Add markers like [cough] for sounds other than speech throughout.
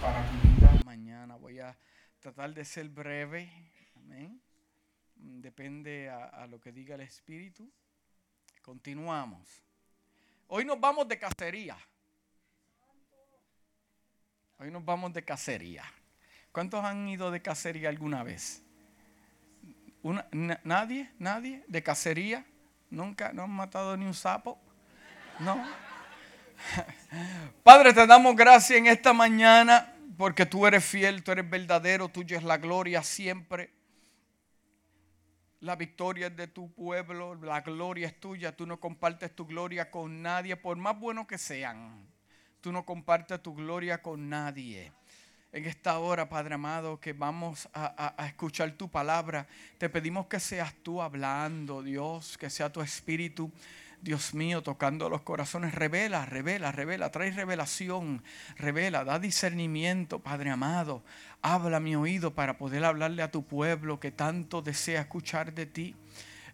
Para tu vida mañana. Voy a tratar de ser breve. Amén. Depende a, a lo que diga el Espíritu. Continuamos. Hoy nos vamos de cacería. Hoy nos vamos de cacería. ¿Cuántos han ido de cacería alguna vez? Una- na- ¿Nadie? ¿Nadie? ¿De cacería? ¿Nunca? ¿No han matado ni un sapo? No. [laughs] Padre, te damos gracias en esta mañana porque tú eres fiel, tú eres verdadero, tuya es la gloria siempre. La victoria es de tu pueblo, la gloria es tuya, tú no compartes tu gloria con nadie, por más bueno que sean. Tú no compartes tu gloria con nadie. En esta hora, Padre amado, que vamos a, escuchar tu palabra, te pedimos que seas tú hablando, Dios, que sea tu espíritu, Dios mío, tocando los corazones. Revela, revela, revela, trae revelación, revela, da discernimiento, Padre amado. Habla mi oído para poder hablarle a tu pueblo que tanto desea escuchar de ti.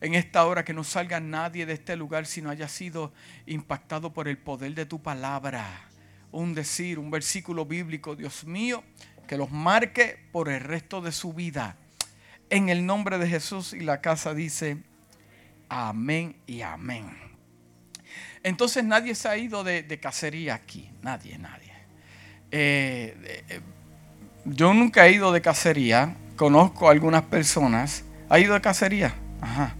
En esta hora que no salga nadie de este lugar si no haya sido impactado por el poder de tu palabra un decir, un versículo bíblico, Dios mío, que los marque por el resto de su vida. En el nombre de Jesús y la casa dice, amén y amén. Entonces nadie se ha ido de, cacería aquí, nadie, nadie. Eh, eh, yo nunca he ido de cacería, conozco a algunas personas. ¿Ha ido de cacería? Ajá,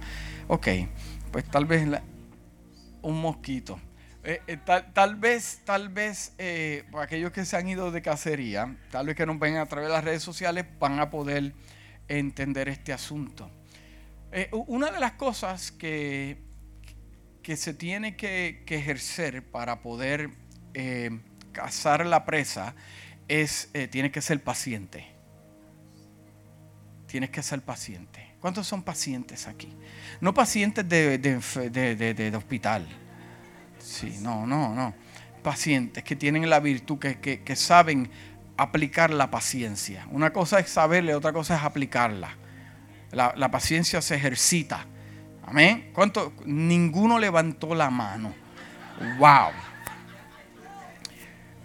ok, pues tal vez un mosquito. Eh, tal, tal vez, tal vez, aquellos que se han ido de cacería, tal vez que nos ven a través de las redes sociales, van a poder entender este asunto. Una de las cosas que, que se tiene que, ejercer para poder eh, cazar la presa es, eh, tienes que ser paciente. Tienes que ser paciente. ¿Cuántos son pacientes aquí? No pacientes de, de de- de- hospital. Sí, no, no, no. Pacientes que tienen la virtud, que, que- saben aplicar la paciencia. Una cosa es saberle, otra cosa es aplicarla. La, la paciencia se ejercita. Amén. ¿Cuánto? Ninguno levantó la mano. Wow.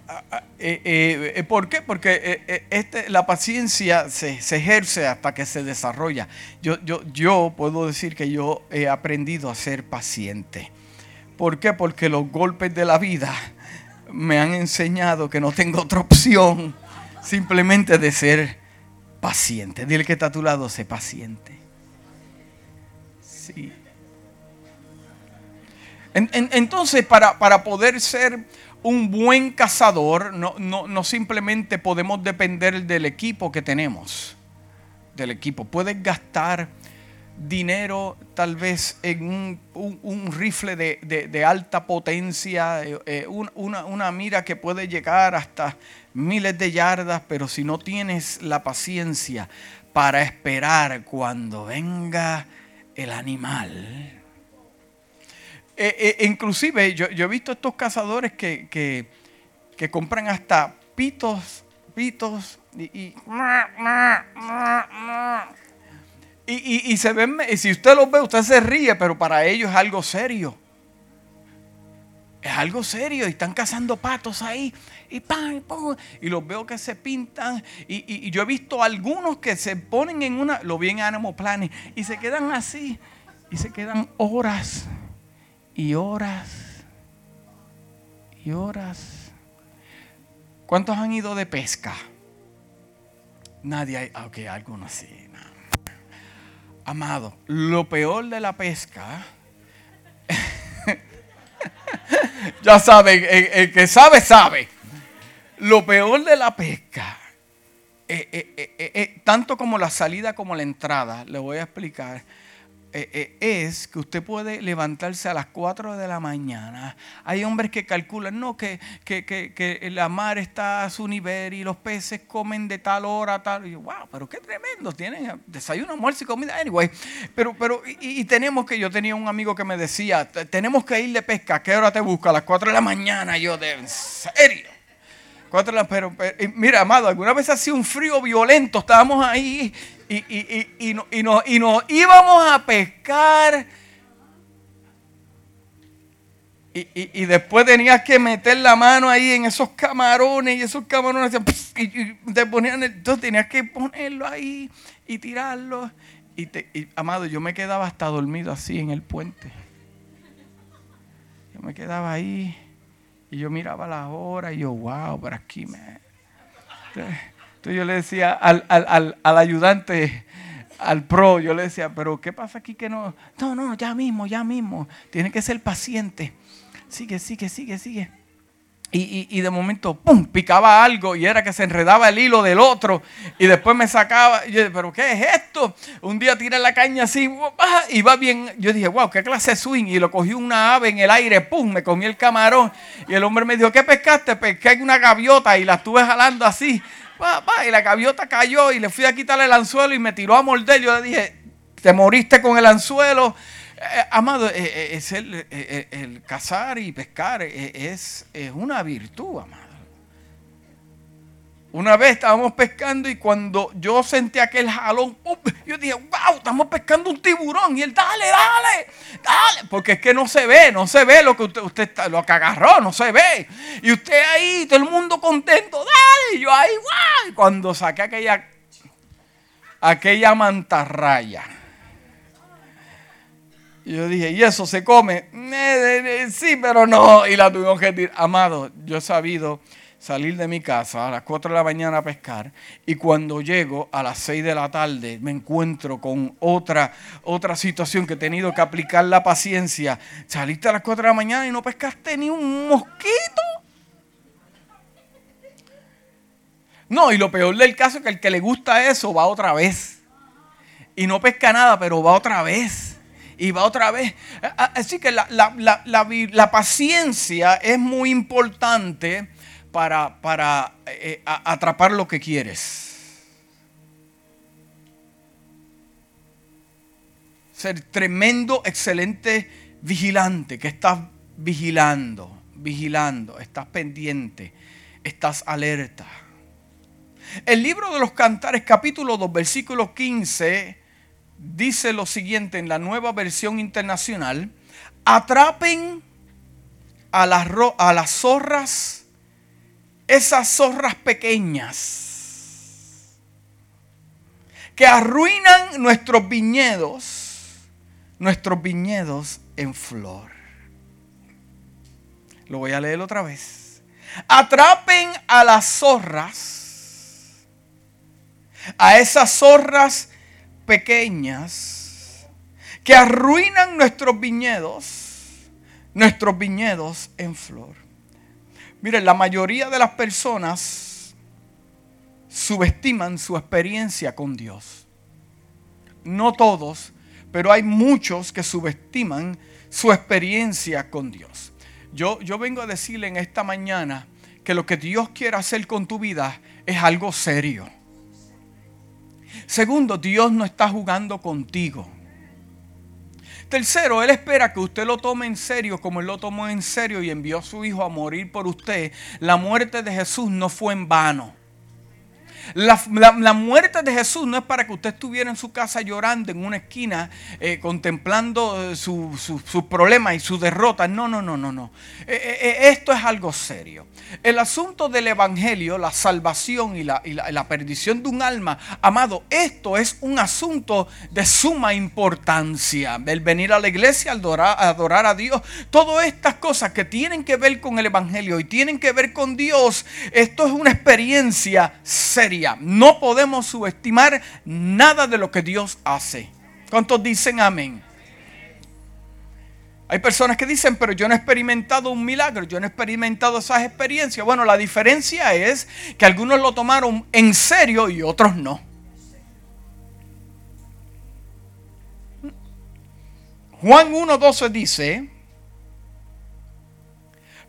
Ah, ah, eh, eh, eh, ¿Por qué? Porque este, la paciencia se, se ejerce hasta que se desarrolla. Yo, yo, yo puedo decir que yo he aprendido a ser paciente. ¿Por qué? Porque los golpes de la vida me han enseñado que no tengo otra opción simplemente de ser paciente. Dile que está a tu lado, sé paciente. Sí. En- en- entonces, para, para poder ser un buen cazador, no, no, no simplemente podemos depender del equipo que tenemos. Del equipo. Puedes gastar dinero tal vez en un, un- rifle de, de- alta potencia, eh, eh, un- una, una mira que puede llegar hasta miles de yardas, pero si no tienes la paciencia para esperar cuando venga el animal. Eh, eh, inclusive yo, yo he visto estos cazadores que, que- compran hasta pitos, pitos y, y- y, y- y se ven, y si usted los ve, usted se ríe, pero para ellos es algo serio. Es algo serio y están cazando patos ahí y pam, y los veo que se pintan y, y- y yo he visto algunos que se ponen en una, lo vi en Animal Planet y se quedan así y se quedan horas y horas y horas. ¿Cuántos han ido de pesca? Nadie hay, ah, ok, algunos sí. no. Amado, lo peor de la pesca, ya saben, el, que sabe, sabe. Lo peor de la pesca, eh, eh, eh, tanto como la salida como la entrada, le voy a explicar, eh, eh, es que usted puede levantarse a las 4 de la mañana. Hay hombres que calculan, no, que, que, que- que la mar está a su nivel y los peces comen de tal hora tal. Y yo, wow, pero qué tremendo. Tienen desayuno, almuerzo y comida. Anyway, pero, pero y, y tenemos que, yo tenía un amigo que me decía, "Te- tenemos que ir de pesca. ¿A qué hora te busca? A las 4 de la mañana. Yo, de en serio. Cuatro de pero, y mira, amado, alguna vez hacía un frío violento, estábamos ahí y, y, y, y, no- y nos, y nos íbamos a pescar. y, después tenías que meter la mano ahí en esos camarones y esos camarones y, te ponían, entonces tenías que ponerlo ahí y tirarlo. Y, te, amado, yo me quedaba hasta dormido así en el puente. Yo me quedaba ahí y yo miraba la hora y yo, wow, por aquí me... Entonces, yo le decía al, al, al ayudante, al pro, yo le decía, pero ¿qué pasa aquí que no? No, no, ya mismo, ya mismo. Tiene que ser paciente sigue, sigue, sigue, sigue. Y, de momento, ¡pum!, picaba algo y era que se enredaba el hilo del otro y después me sacaba. yo ¿pero qué es esto? Un día tiré la caña así y va bien. Yo dije, wow, qué clase de swing. Y lo cogí una ave en el aire, ¡pum!, me comí el camarón. Y el hombre me dijo, ¿qué pescaste? Pesqué una gaviota y la estuve jalando así. y la gaviota cayó y le fui a quitarle el anzuelo y me tiró a morder. Yo le dije, te moriste con el anzuelo. Eh, amado, eh, eh, es el, cazar y pescar es, es una virtud, amado. Una vez estábamos pescando y cuando yo sentí aquel jalón, yo dije, wow, estamos pescando un tiburón. Y él, dale, dale, dale. Porque es que no se ve, no se ve lo que usted, usted lo que agarró, no se ve. Y usted ahí, todo el mundo contento, dale. Y yo ahí, wow. Cuando saqué aquella, aquella mantarraya y yo dije, ¿y eso se come? sí, pero no. Y la tuvimos que decir, amado, yo he sabido salir de mi casa a las 4 de la mañana a pescar y cuando llego a las 6 de la tarde me encuentro con otra, otra situación que he tenido que aplicar la paciencia. Saliste a las 4 de la mañana y no pescaste ni un mosquito. No, y lo peor del caso es que el que le gusta eso va otra vez. Y no pesca nada, pero va otra vez y va otra vez. Así que la, paciencia es muy importante para, para eh, atrapar lo que quieres. Ser tremendo, excelente vigilante, que estás vigilando, vigilando, estás pendiente, estás alerta. El libro de los cantares capítulo 2 versículo 15 dice lo siguiente en la nueva versión internacional, atrapen a las, a las zorras, esas zorras pequeñas, que arruinan nuestros viñedos, nuestros viñedos en flor. Lo voy a leer otra vez. Atrapen a las zorras, a esas zorras pequeñas que arruinan nuestros viñedos, nuestros viñedos en flor. Miren, la mayoría de las personas subestiman su experiencia con Dios. No todos, pero hay muchos que subestiman su experiencia con Dios. Yo, yo vengo a decirle en esta mañana que lo que Dios quiere hacer con tu vida es algo serio. Segundo, Dios no está jugando contigo. Tercero, Él espera que usted lo tome en serio como Él lo tomó en serio y envió a su Hijo a morir por usted. La muerte de Jesús no fue en vano. La, muerte de Jesús no es para que usted estuviera en su casa llorando en una esquina, eh, contemplando eh, sus problemas y su derrota. No, no, no, no, no. Eh, esto es algo serio. El asunto del Evangelio, la salvación y la, perdición de un alma, amado, esto es un asunto de suma importancia. El venir a la iglesia, adorar, adorar a Dios, todas estas cosas que tienen que ver con el Evangelio y tienen que ver con Dios, esto es una experiencia seria no podemos subestimar nada de lo que Dios hace. ¿Cuántos dicen amén? Hay personas que dicen, pero yo no he experimentado un milagro, yo no he experimentado esas experiencias. Bueno, la diferencia es que algunos lo tomaron en serio y otros no. Juan 1.12 dice,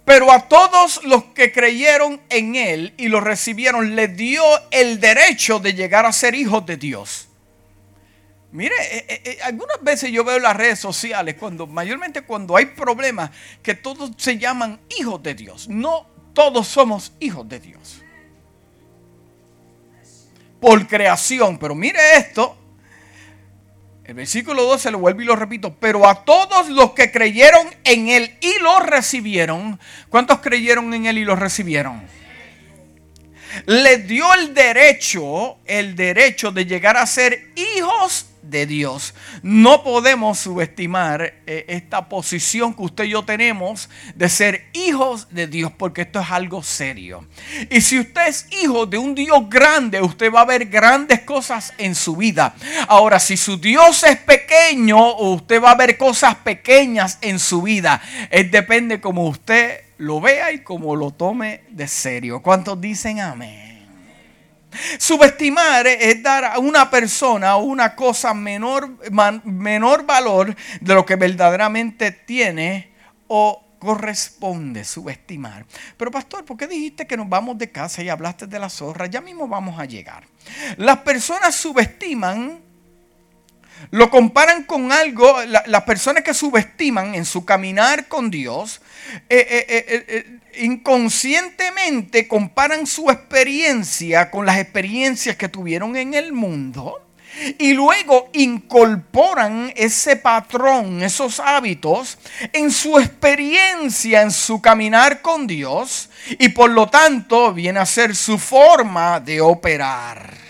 pero a todos los que creyeron en Él y lo recibieron, le dio el derecho de llegar a ser hijos de Dios. Mire, eh, eh, eh, algunas veces yo veo las redes sociales, cuando, mayormente cuando hay problemas, que todos se llaman hijos de Dios. No todos somos hijos de Dios. Por creación, pero mire esto. El versículo 12 lo vuelvo y lo repito. Pero a todos los que creyeron en Él y lo recibieron. ¿Cuántos creyeron en Él y lo recibieron? Les dio el derecho, el derecho de llegar a ser hijos de Dios. No podemos subestimar eh, esta posición que usted y yo tenemos de ser hijos de Dios, porque esto es algo serio. Y si usted es hijo de un Dios grande, usted va a ver grandes cosas en su vida. Ahora, si su Dios es pequeño, usted va a ver cosas pequeñas en su vida. Es depende como usted lo vea y como lo tome de serio. ¿Cuántos dicen amén? Subestimar es dar a una persona o una cosa menor, menor valor de lo que verdaderamente tiene o corresponde subestimar. Pero pastor, ¿por qué dijiste que nos vamos de casa y hablaste de la zorra? Ya mismo vamos a llegar. Las personas subestiman, lo comparan con algo, las personas que subestiman en su caminar con Dios, eh, eh, eh, inconscientemente comparan su experiencia con las experiencias que tuvieron en el mundo y luego incorporan ese patrón, esos hábitos en su experiencia, en su caminar con Dios y por lo tanto viene a ser su forma de operar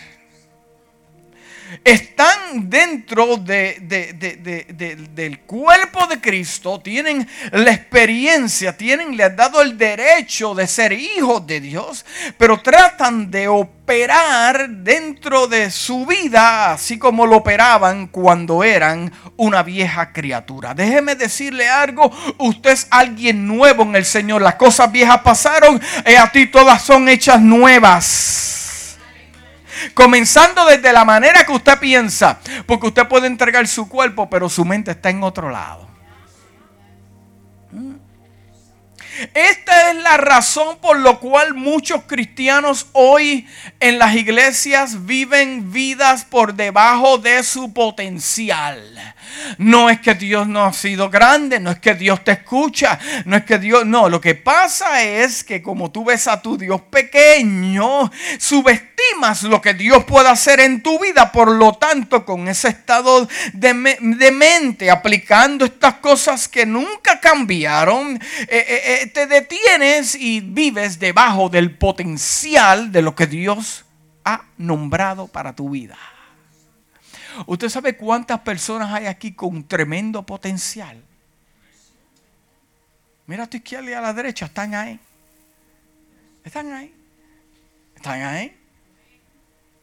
están dentro del cuerpo de Cristo, tienen la experiencia, tienen, le han dado el derecho de ser hijos de Dios, pero tratan de operar dentro de su vida, así como lo operaban cuando eran una vieja criatura. Déjeme decirle algo, usted es alguien nuevo en el Señor, las cosas viejas pasaron y a ti todas son hechas nuevas. Comenzando desde la manera que usted piensa. Porque usted puede entregar su cuerpo, pero su mente está en otro lado. Esta es la razón por la cual muchos cristianos hoy en las iglesias viven vidas por debajo de su potencial. No es que Dios no ha sido grande, no es que Dios te escucha, no es que Dios, no, lo que pasa es que como tú ves a tu Dios pequeño, subestimas lo que Dios puede hacer en tu vida, por lo tanto, con ese estado de, mente, aplicando estas cosas que nunca cambiaron, eh, eh, eh, te detienes y vives debajo del potencial de lo que Dios ha nombrado para tu vida. ¿Usted sabe cuántas personas hay aquí con tremendo potencial? Mira a tu izquierda y a la derecha, están ahí. Están ahí. Están ahí.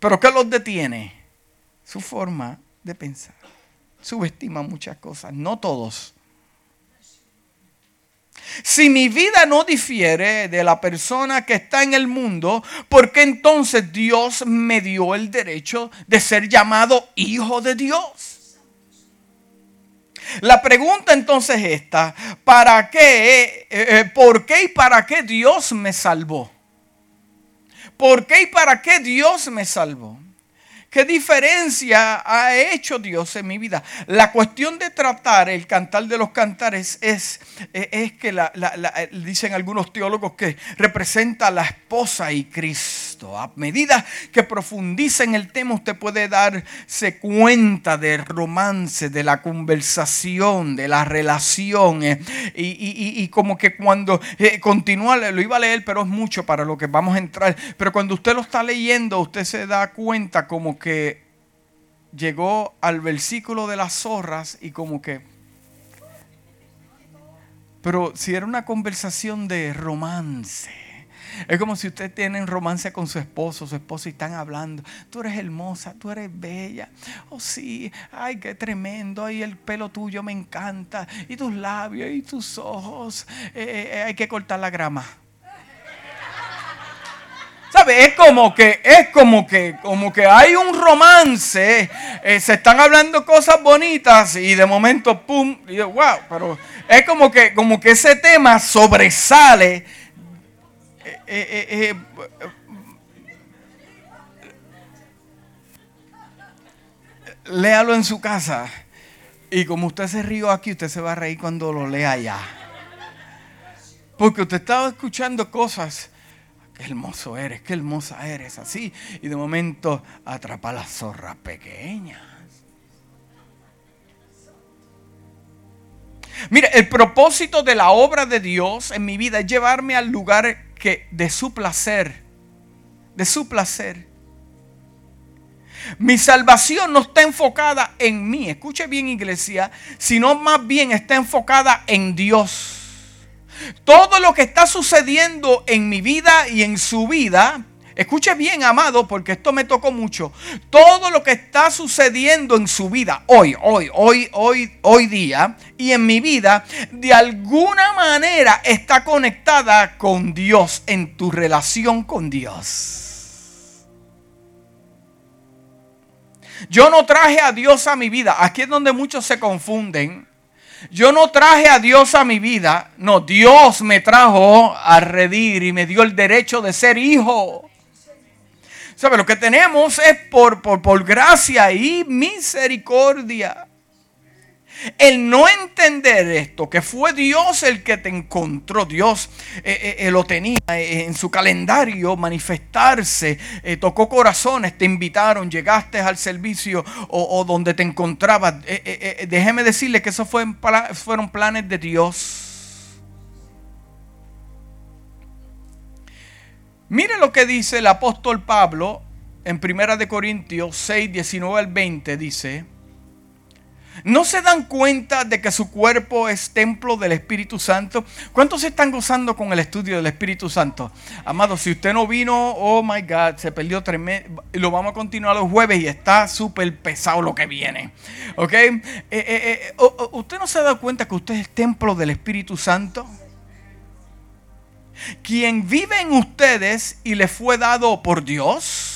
Pero ¿qué los detiene? Su forma de pensar. Subestima muchas cosas, no todos. Si mi vida no difiere de la persona que está en el mundo, ¿por qué entonces Dios me dio el derecho de ser llamado hijo de Dios? La pregunta entonces es esta, ¿para qué, eh, eh, por qué y para qué Dios me salvó? ¿Por qué y para qué Dios me salvó? ¿Qué diferencia ha hecho Dios en mi vida? La cuestión de tratar el cantar de los cantares es, es que la, dicen algunos teólogos que representa a la esposa y Cristo. A medida que profundiza en el tema, usted puede darse cuenta del romance, de la conversación, de la relación. Eh, y, como que cuando eh, continúa, lo iba a leer, pero es mucho para lo que vamos a entrar. Pero cuando usted lo está leyendo, usted se da cuenta como que llegó al versículo de las zorras y como que... Pero si era una conversación de romance, es como si usted tiene romance con su esposo, su esposo y están hablando. Tú eres hermosa, tú eres bella. Oh sí, ay, qué tremendo. Ay, el pelo tuyo me encanta. Y tus labios y tus ojos. Eh, eh, hay que cortar la grama. ¿Sabe? Es como que, es como que, como que hay un romance, eh, se están hablando cosas bonitas y de momento, pum, wow, pero es como que, como que ese tema sobresale. Eh, eh, léalo en su casa y como usted se rió aquí, usted se va a reír cuando lo lea allá. Porque usted estaba escuchando cosas hermoso eres, qué hermosa eres, así. Y de momento atrapa las zorras pequeñas. Mire, el propósito de la obra de Dios en mi vida es llevarme al lugar que de su placer, de su placer. Mi salvación no está enfocada en mí, escuche bien iglesia, sino más bien está enfocada en Dios. Todo lo que está sucediendo en mi vida y en su vida Escuche bien, amado, porque esto me tocó mucho. Todo lo que está sucediendo en su vida, hoy, hoy, hoy, hoy, hoy día, y en mi vida, de alguna manera está conectada con Dios, en tu relación con Dios. Yo no traje a Dios a mi vida. Aquí es donde muchos se confunden. Yo no traje a Dios a mi vida. No, Dios me trajo a redir y me dio el derecho de ser hijo. ¿Sabe? Lo que tenemos es por, por, gracia y misericordia. El no entender esto, que fue Dios el que te encontró, Dios eh, eh, eh, lo tenía en su calendario manifestarse, tocó corazones, te invitaron, llegaste al servicio o, donde te encontrabas. déjeme decirle que esos fueron planes de Dios. Mire lo que dice el apóstol Pablo en 1 de Corintios 6, 19 al 20 dice, ¿no se dan cuenta de que su cuerpo es templo del Espíritu Santo? ¿Cuántos están gozando con el estudio del Espíritu Santo? Amado, si usted no vino, oh my God, se perdió tremendo. Lo vamos a continuar los jueves y está súper pesado lo que viene. ¿Ok? Eh, eh, eh, ¿Usted no se ha dado cuenta que usted es templo del Espíritu Santo? quien vive en ustedes y le fue dado por Dios,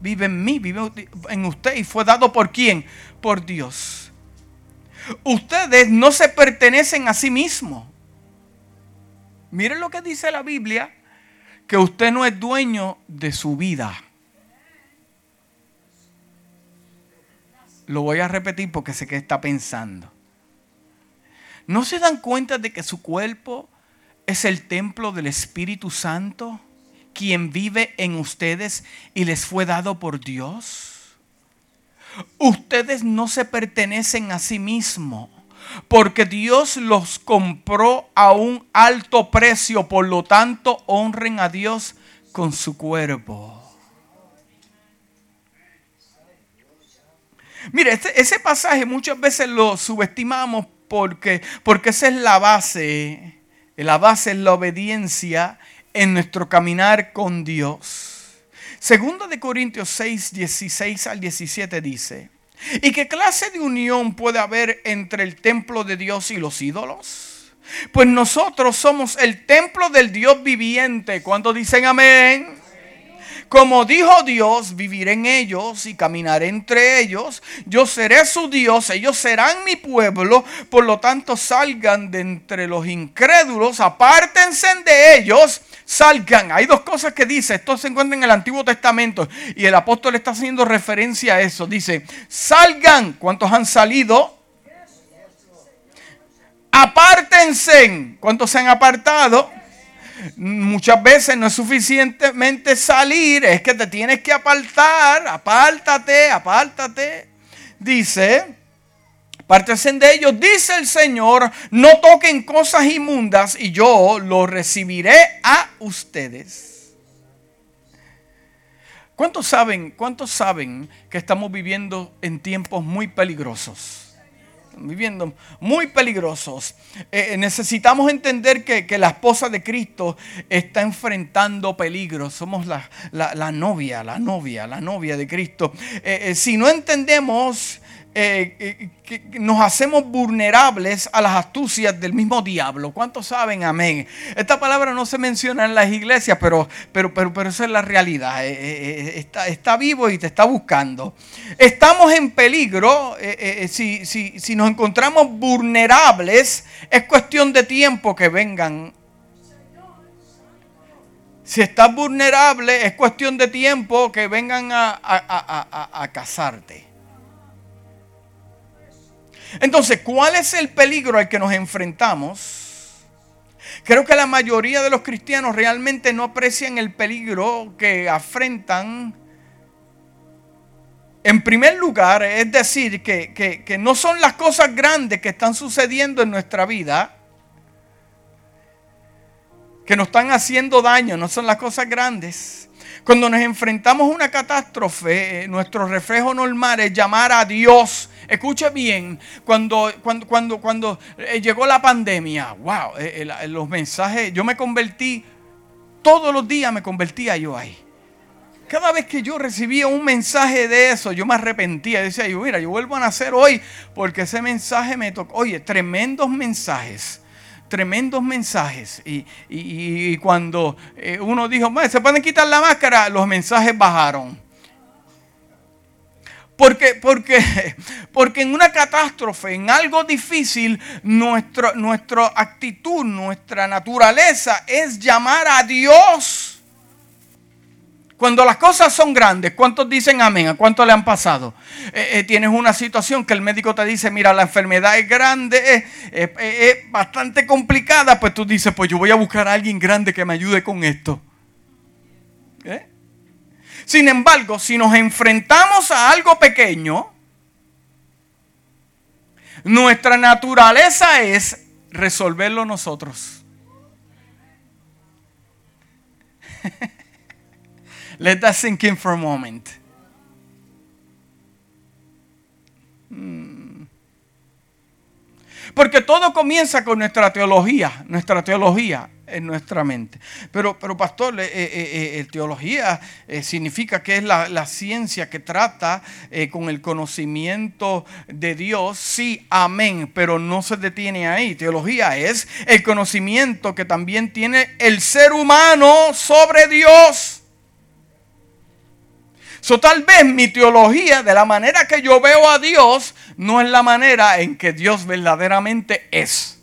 vive en mí, vive en usted y fue dado por quién? Por Dios. Ustedes no se pertenecen a sí mismos. Miren lo que dice la Biblia, que usted no es dueño de su vida. Lo voy a repetir porque sé que está pensando. ¿No se dan cuenta de que su cuerpo es el templo del Espíritu Santo, quien vive en ustedes y les fue dado por Dios. Ustedes no se pertenecen a sí mismos, porque Dios los compró a un alto precio, por lo tanto honren a Dios con su cuerpo. Mire, ese, ese pasaje muchas veces lo subestimamos porque, porque esa es la base la base es la obediencia en nuestro caminar con Dios. Segundo de Corintios 6, 16 al 17 dice, ¿y qué clase de unión puede haber entre el templo de Dios y los ídolos? Pues nosotros somos el templo del Dios viviente. ¿Cuántos dicen amén? Como dijo Dios, viviré en ellos y caminaré entre ellos. Yo seré su Dios, ellos serán mi pueblo. Por lo tanto, salgan de entre los incrédulos, apártense de ellos, salgan. Hay dos cosas que dice, esto se encuentra en el Antiguo Testamento y el apóstol está haciendo referencia a eso. Dice, salgan. ¿Cuántos han salido? Apártense. ¿Cuántos se han apartado? Muchas veces no es suficientemente salir, es que te tienes que apartar, apártate, apártate. Dice, apártense de ellos, dice el Señor, no toquen cosas inmundas y yo lo recibiré a ustedes. ¿Cuántos saben, cuántos saben que estamos viviendo en tiempos muy peligrosos? viviendo muy peligrosos. Eh, necesitamos entender que, la esposa de Cristo está enfrentando peligros. Somos la, novia, la novia, la novia de Cristo. Eh, eh, si no entendemos eh, eh, nos hacemos vulnerables a las astucias del mismo diablo. ¿Cuántos saben? Amén. Esta palabra no se menciona en las iglesias, pero, pero, pero, pero esa es la realidad. Eh, está, está, vivo y te está buscando. Estamos en peligro. Si, si, si nos encontramos vulnerables, es cuestión de tiempo que vengan si estás vulnerable, es cuestión de tiempo que vengan a, a, a, a casarte. Entonces, ¿cuál es el peligro al que nos enfrentamos? Creo que la mayoría de los cristianos realmente no aprecian el peligro que afrentan En primer lugar, es decir, que, que no son las cosas grandes que están sucediendo en nuestra vida, que nos están haciendo daño, no son las cosas grandes. Cuando nos enfrentamos a una catástrofe, eh, nuestro reflejo normal es llamar a Dios. Escuche bien, cuando, cuando, cuando, cuando eh, llegó la pandemia, wow, eh, los mensajes, yo me convertí, todos los días me convertía yo ahí. Cada vez que yo recibía un mensaje de eso, yo me arrepentía. Decía yo, mira, yo vuelvo a nacer hoy porque ese mensaje me tocó. Oye, tremendos mensajes tremendos mensajes. Y, cuando eh, uno dijo, se pueden quitar la máscara, los mensajes bajaron. Porque, porque, porque en una catástrofe, en algo difícil, nuestro, nuestra actitud, nuestra naturaleza es llamar a Dios. Cuando las cosas son grandes, ¿cuántos dicen amén? ¿A cuánto le han pasado? Eh, eh, tienes una situación que el médico te dice, mira, la enfermedad es grande, es, bastante complicada, pues tú dices, pues yo voy a buscar a alguien grande que me ayude con esto. Sin embargo, si nos enfrentamos a algo pequeño, nuestra naturaleza es resolverlo nosotros. [laughs] Let that in for a moment. Hmm. Porque todo comienza con nuestra teología, nuestra teología en nuestra mente. Pero, pero pastor, eh, eh, eh, teología significa que es la, la ciencia que trata con el conocimiento de Dios. Sí, amén, pero no se detiene ahí. Teología es el conocimiento que también tiene el ser humano sobre Dios. So, tal vez mi teología, de la manera que yo veo a Dios, no es la manera en que Dios verdaderamente es.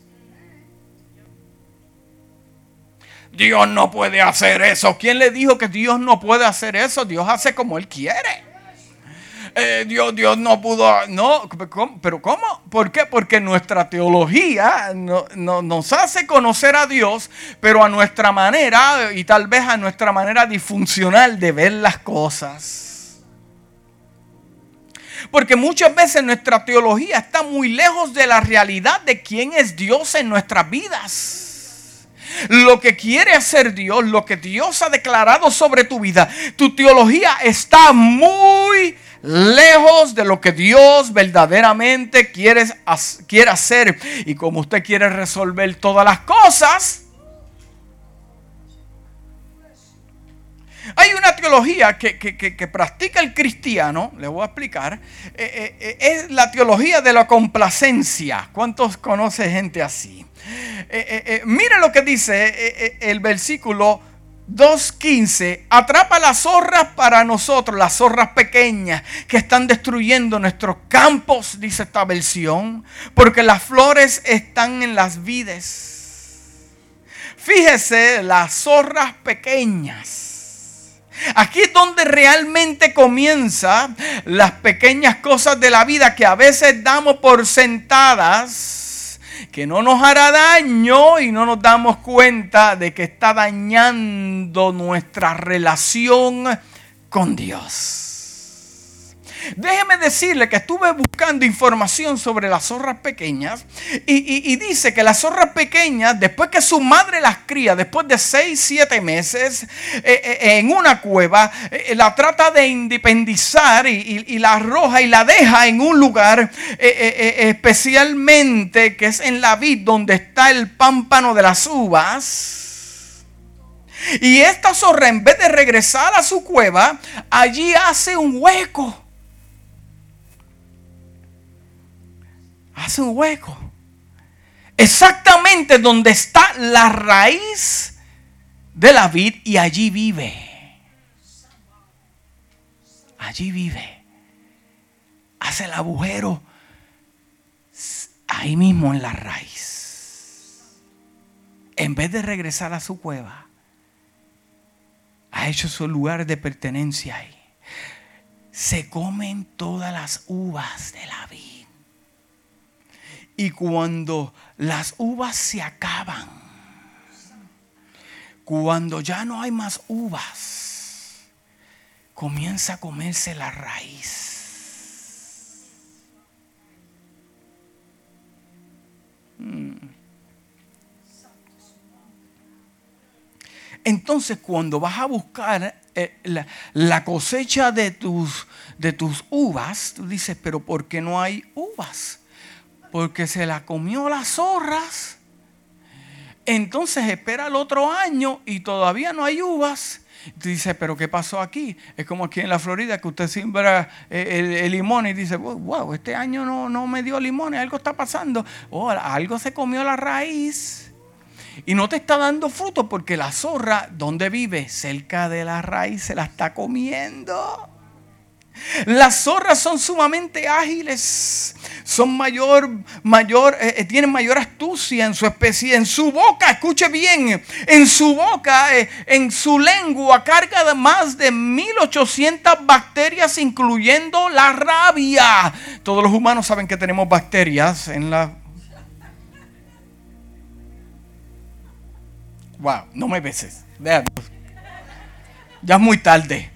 Dios no puede hacer eso. ¿Quién le dijo que Dios no puede hacer eso? Dios hace como Él quiere. Eh, Dios, Dios no pudo. No, pero ¿cómo? ¿Por qué? Porque nuestra teología no, nos hace conocer a Dios, pero a nuestra manera y tal vez a nuestra manera disfuncional de ver las cosas. Porque muchas veces nuestra teología está muy lejos de la realidad de quién es Dios en nuestras vidas. Lo que quiere hacer Dios, lo que Dios ha declarado sobre tu vida, tu teología está muy lejos de lo que Dios verdaderamente quiere, hacer. Y como usted quiere resolver todas las cosas, Hay una teología que, practica el cristiano, le voy a explicar, eh, eh, eh, es la teología de la complacencia. ¿Cuántos conoce gente así? Mire lo que dice el versículo 2.15, atrapa las zorras para nosotros, las zorras pequeñas que están destruyendo nuestros campos, dice esta versión, porque las flores están en las vides. Fíjese, las zorras pequeñas Aquí es donde realmente comienza las pequeñas cosas de la vida que a veces damos por sentadas, que no nos hará daño y no nos damos cuenta de que está dañando nuestra relación con Dios. Déjeme decirle que estuve buscando información sobre las zorras pequeñas y, dice que las zorras pequeñas, después que su madre las cría, después de 6, 7 meses eh, eh, en una cueva, eh, la trata de independizar y, la arroja y la deja en un lugar especialmente que es en la vid donde está el pámpano de las uvas. Y esta zorra, en vez de regresar a su cueva, allí hace un hueco. Hace un hueco. Exactamente donde está la raíz de la vid y allí vive. Allí vive. Hace el agujero ahí mismo en la raíz. En vez de regresar a su cueva, ha hecho su lugar de pertenencia ahí. Se comen todas las uvas de la vid. Y cuando las uvas se acaban, cuando ya no hay más uvas, comienza a comerse la raíz. Mm. Entonces cuando vas a buscar eh, la, la, cosecha de tus, de tus uvas, tú dices, pero ¿por qué no hay uvas? Porque se la comió las zorras. Entonces espera el otro año y todavía no hay uvas. Tú dices, pero ¿qué pasó aquí? Es como aquí en la Florida que usted siembra eh, el, limón y dice, wow, este año no, no me dio limones, algo está pasando. Oh, algo se comió la raíz y no te está dando fruto porque la zorra, donde vive? Cerca de la raíz, se la está comiendo. Las zorras son sumamente ágiles, son mayor, mayor, eh, eh, tienen mayor astucia en su especie, en su boca, escuche bien, en su boca, eh, en su lengua, carga de más de 1800 bacterias, incluyendo la rabia. Todos los humanos saben que tenemos bacterias en la Wow, no me beses. Ya es muy tarde.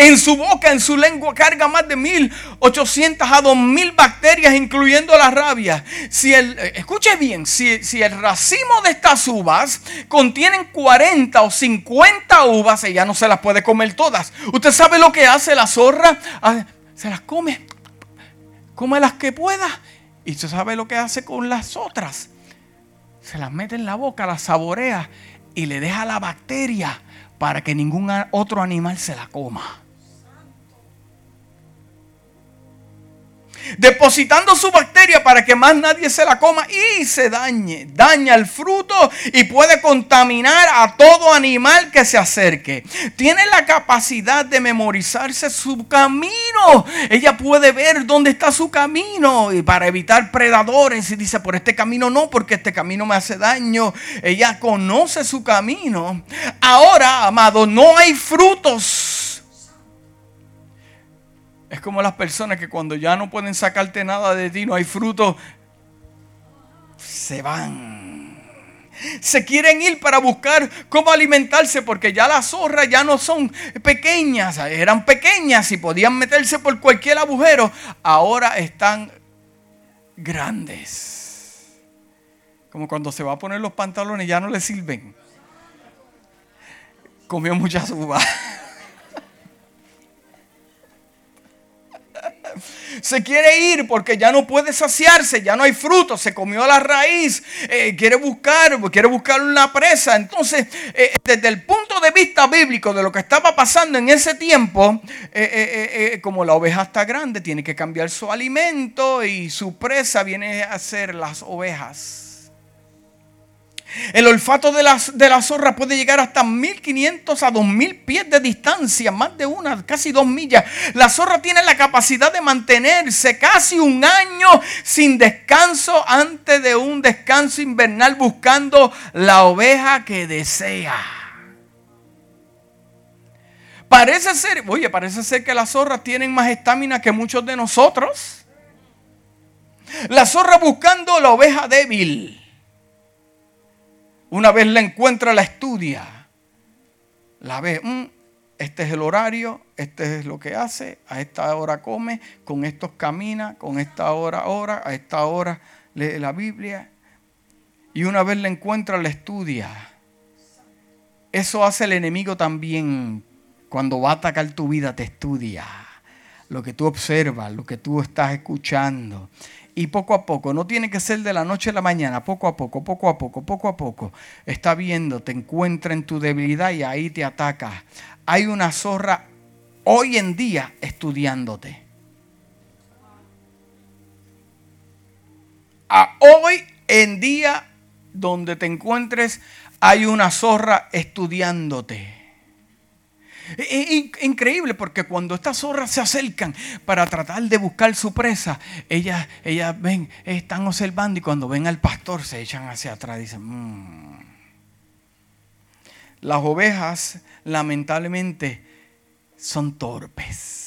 En su boca, en su lengua, carga más de 1800 a 2000 bacterias, incluyendo la rabia. Si el, eh, escuche bien, si, si, el racimo de estas uvas contienen 40 o 50 uvas, ella no se las puede comer todas. ¿Usted sabe lo que hace la zorra? Ah, se las come, come las que pueda. Y usted sabe lo que hace con las otras se las mete en la boca, las saborea y le deja la bacteria para que ningún otro animal se la coma. Depositando su bacteria para que más nadie se la coma y se dañe. Daña el fruto y puede contaminar a todo animal que se acerque. Tiene la capacidad de memorizarse su camino. Ella puede ver dónde está su camino y para evitar predadores y dice, por este camino no, porque este camino me hace daño. Ella conoce su camino. Ahora, amado, no hay frutos es como las personas que cuando ya no pueden sacarte nada de ti, no hay fruto, se van. Se quieren ir para buscar cómo alimentarse porque ya las zorras ya no son pequeñas, eran pequeñas y podían meterse por cualquier agujero, ahora están grandes. Como cuando se va a poner los pantalones ya no le sirven. Comió muchas uvas. Se quiere ir porque ya no puede saciarse, ya no hay fruto, se comió la raíz, eh, quiere buscar, quiere buscar una presa. Entonces, eh, desde el punto de vista bíblico de lo que estaba pasando en ese tiempo, eh, como la oveja está grande, tiene que cambiar su alimento y su presa viene a ser las ovejas. El olfato de la, de la zorra puede llegar hasta 1500 a 2000 pies de distancia, más de una, casi dos millas. La zorra tiene la capacidad de mantenerse casi un año sin descanso antes de un descanso invernal buscando la oveja que desea. Parece ser, oye, parece ser que las zorras tienen más estamina que muchos de nosotros. La zorra buscando la oveja débil. Una vez la encuentra, la estudia. La ve, mm, este es el horario, este es lo que hace, a esta hora come, con estos camina, con esta hora ora, a esta hora lee la Biblia. Y una vez la encuentra, la estudia. Eso hace el enemigo también. Cuando va a atacar tu vida, te estudia. Lo que tú observas, lo que tú estás escuchando y poco a poco, no tiene que ser de la noche a la mañana, poco a poco, poco a poco, poco a poco, está viendo, te encuentra en tu debilidad y ahí te ataca. Hay una zorra hoy en día estudiándote. A hoy en día donde te encuentres hay una zorra estudiándote. Increíble porque cuando estas zorras se acercan para tratar de buscar su presa, ellas, ellas ven, están observando y cuando ven al pastor se echan hacia atrás y dicen, mm". las ovejas lamentablemente son torpes.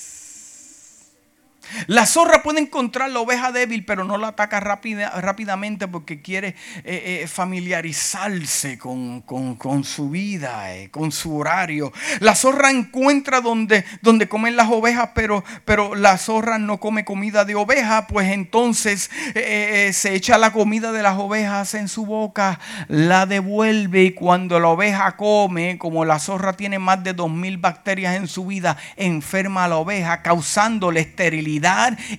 La zorra puede encontrar la oveja débil, pero no la ataca rápidamente porque quiere eh, eh, familiarizarse con, su vida, eh, con su horario. La zorra encuentra donde, donde comen las ovejas, pero, pero la zorra no come comida de oveja, pues entonces se echa la comida de las ovejas en su boca, la devuelve y cuando la oveja come, como la zorra tiene más de dos mil bacterias en su vida, enferma a la oveja, causándole esterilidad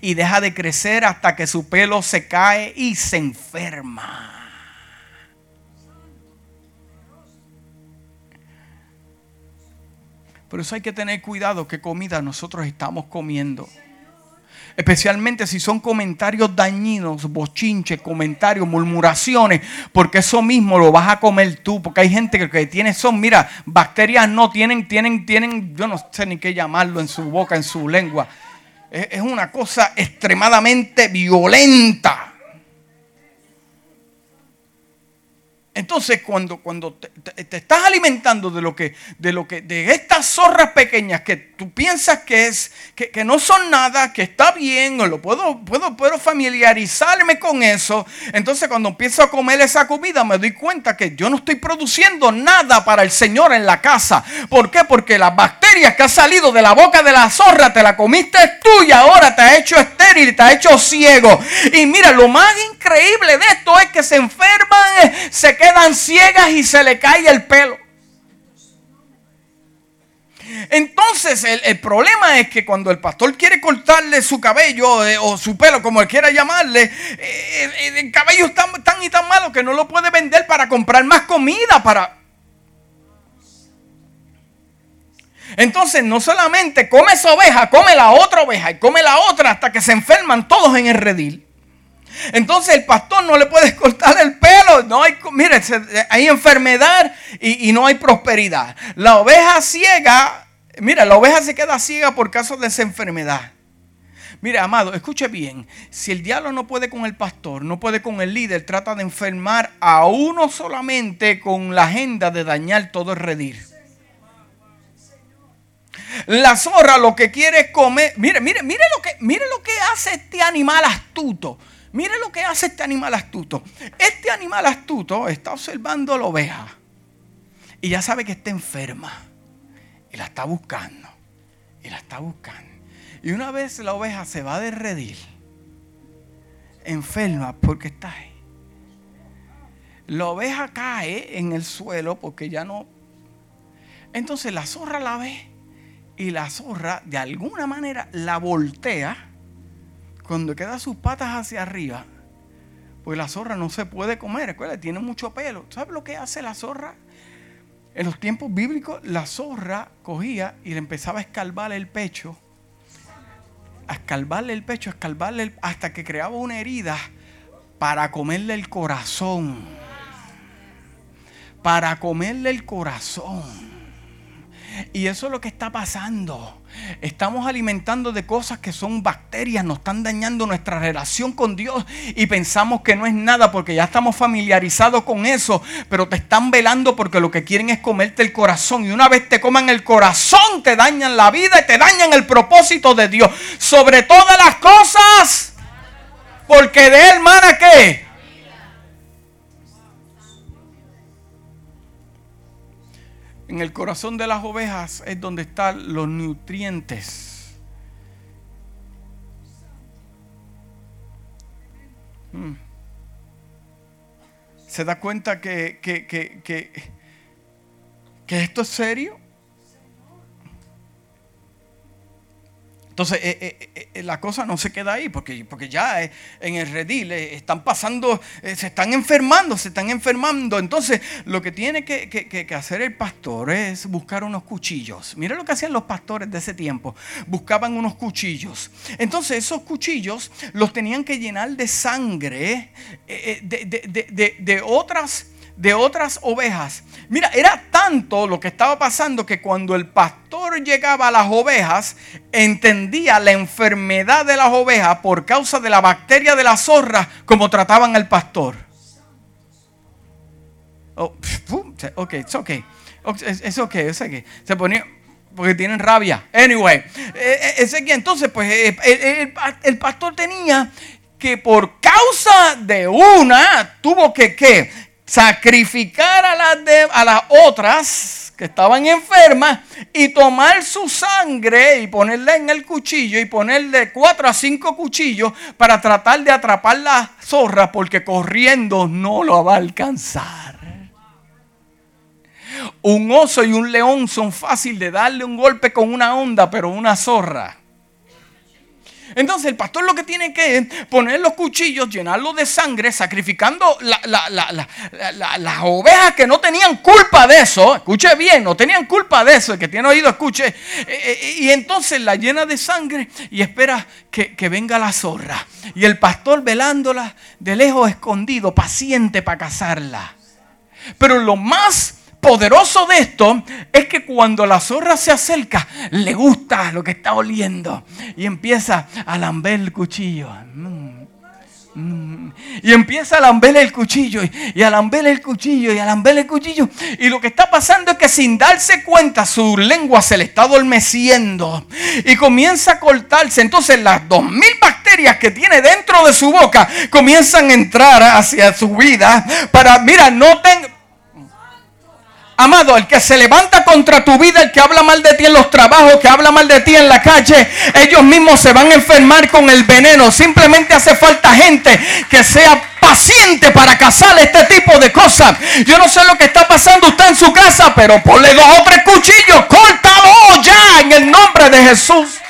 y deja de crecer hasta que su pelo se cae y se enferma. Por eso hay que tener cuidado qué comida nosotros estamos comiendo. Especialmente si son comentarios dañinos, bochinches, comentarios, murmuraciones, porque eso mismo lo vas a comer tú, porque hay gente que, que tiene son, mira, bacterias no tienen, tienen, tienen, yo no sé ni qué llamarlo en su boca, en su lengua es una cosa extremadamente violenta. Entonces, cuando, cuando te, estás alimentando de lo que, de lo que, de estas zorras pequeñas que tú piensas que es, que, no son nada, que está bien, o lo puedo, puedo, puedo familiarizarme con eso. Entonces, cuando empiezo a comer esa comida, me doy cuenta que yo no estoy produciendo nada para el Señor en la casa. ¿Por qué? Porque las bacterias que han salido de la boca de la zorra te la comiste tú y ahora te ha hecho estéril, te ha hecho ciego. Y mira, lo más increíble de esto es que se enferman, se quedan ciegas y se le cae el pelo. Entonces el, problema es que cuando el pastor quiere cortarle su cabello eh, o su pelo, como él quiera llamarle, eh, eh, el cabello es tan, tan, y tan malo que no lo puede vender para comprar más comida para... Entonces no solamente come esa oveja, come la otra oveja y come la otra hasta que se enferman todos en el redil. Entonces el pastor no le puede [laughs] cortar el pelo. No hay, mire, hay enfermedad y, no hay prosperidad. La oveja ciega, mira, la oveja se queda ciega por causa de esa enfermedad. Mire, amado, escuche bien. Si el diablo no puede con el pastor, no puede con el líder, trata de enfermar a uno solamente con la agenda de dañar todo el redil. La zorra lo que quiere es comer. Mire, mire, mire lo que, mire lo que hace este animal astuto. Mire lo que hace este animal astuto. Este animal astuto está observando la oveja y ya sabe que está enferma y la está buscando y la está buscando. Y una vez la oveja se va de redil, enferma porque está ahí. La oveja cae en el suelo porque ya no. Entonces la zorra la ve y la zorra de alguna manera la voltea cuando queda sus patas hacia arriba, pues la zorra no se puede comer, recuerda, tiene mucho pelo. ¿Sabes lo que hace la zorra? En los tiempos bíblicos, la zorra cogía y le empezaba a escalvar el pecho, a escalvarle el pecho, a escalvarle hasta que creaba una herida para comerle el corazón. Para comerle el corazón. Y eso es lo que está pasando. Estamos alimentando de cosas que son bacterias, nos están dañando nuestra relación con Dios y pensamos que no es nada porque ya estamos familiarizados con eso, pero te están velando porque lo que quieren es comerte el corazón y una vez te coman el corazón te dañan la vida y te dañan el propósito de Dios. Sobre todas las cosas, porque de él, mana, En el corazón de las ovejas es donde están los nutrientes. Hmm. ¿Se da cuenta que, que, que, que esto es serio? Entonces, eh, eh, eh, la cosa no se queda ahí, porque, porque ya en el redil están pasando, se están enfermando, se están enfermando. Entonces, lo que tiene que, hacer el pastor es buscar unos cuchillos. Mira lo que hacían los pastores de ese tiempo. Buscaban unos cuchillos. Entonces, esos cuchillos los tenían que llenar de sangre de otras de otras ovejas. Mira, era tanto lo que estaba pasando que cuando el pastor llegaba a las ovejas, entendía la enfermedad de las ovejas por causa de la bacteria de la zorra, como trataban al pastor. Oh, ok, es ok. Es ok, es ok. Se ponía, porque tienen rabia. Anyway, eh, eh, entonces pues eh, el, pastor tenía que por causa de una tuvo que ¿qué? Sacrificar a las, a las otras que estaban enfermas y tomar su sangre y ponerla en el cuchillo y ponerle cuatro a cinco cuchillos para tratar de atrapar la zorra porque corriendo no lo va a alcanzar. Un oso y un león son fáciles de darle un golpe con una onda, pero una zorra entonces el pastor lo que tiene que es poner los cuchillos, llenarlos de sangre, sacrificando las ovejas que no tenían culpa de eso. Escuche bien, no tenían culpa de eso. El que tiene oído, escuche. Eh, eh, y entonces la llena de sangre y espera que, que venga la zorra. Y el pastor velándola de lejos escondido, paciente para cazarla. Pero lo más poderoso de esto es que cuando la zorra se acerca, le gusta lo que está oliendo y empieza a lamber el cuchillo. Mm, mm. Y empieza a lamber el cuchillo y a lamber el cuchillo y a lamber el cuchillo. Y lo que está pasando es que sin darse cuenta su lengua se le está adormeciendo y comienza a cortarse. Entonces las dos mil bacterias que tiene dentro de su boca comienzan a entrar hacia su vida para, mira, no Amado, el que se levanta contra tu vida, el que habla mal de ti en los trabajos, que habla mal de ti en la calle, ellos mismos se van a enfermar con el veneno. Simplemente hace falta gente que sea paciente para cazar este tipo de cosas. Yo no sé lo que está pasando usted en su casa, pero ponle dos o tres cuchillos, córtalo ya en el nombre de Jesús.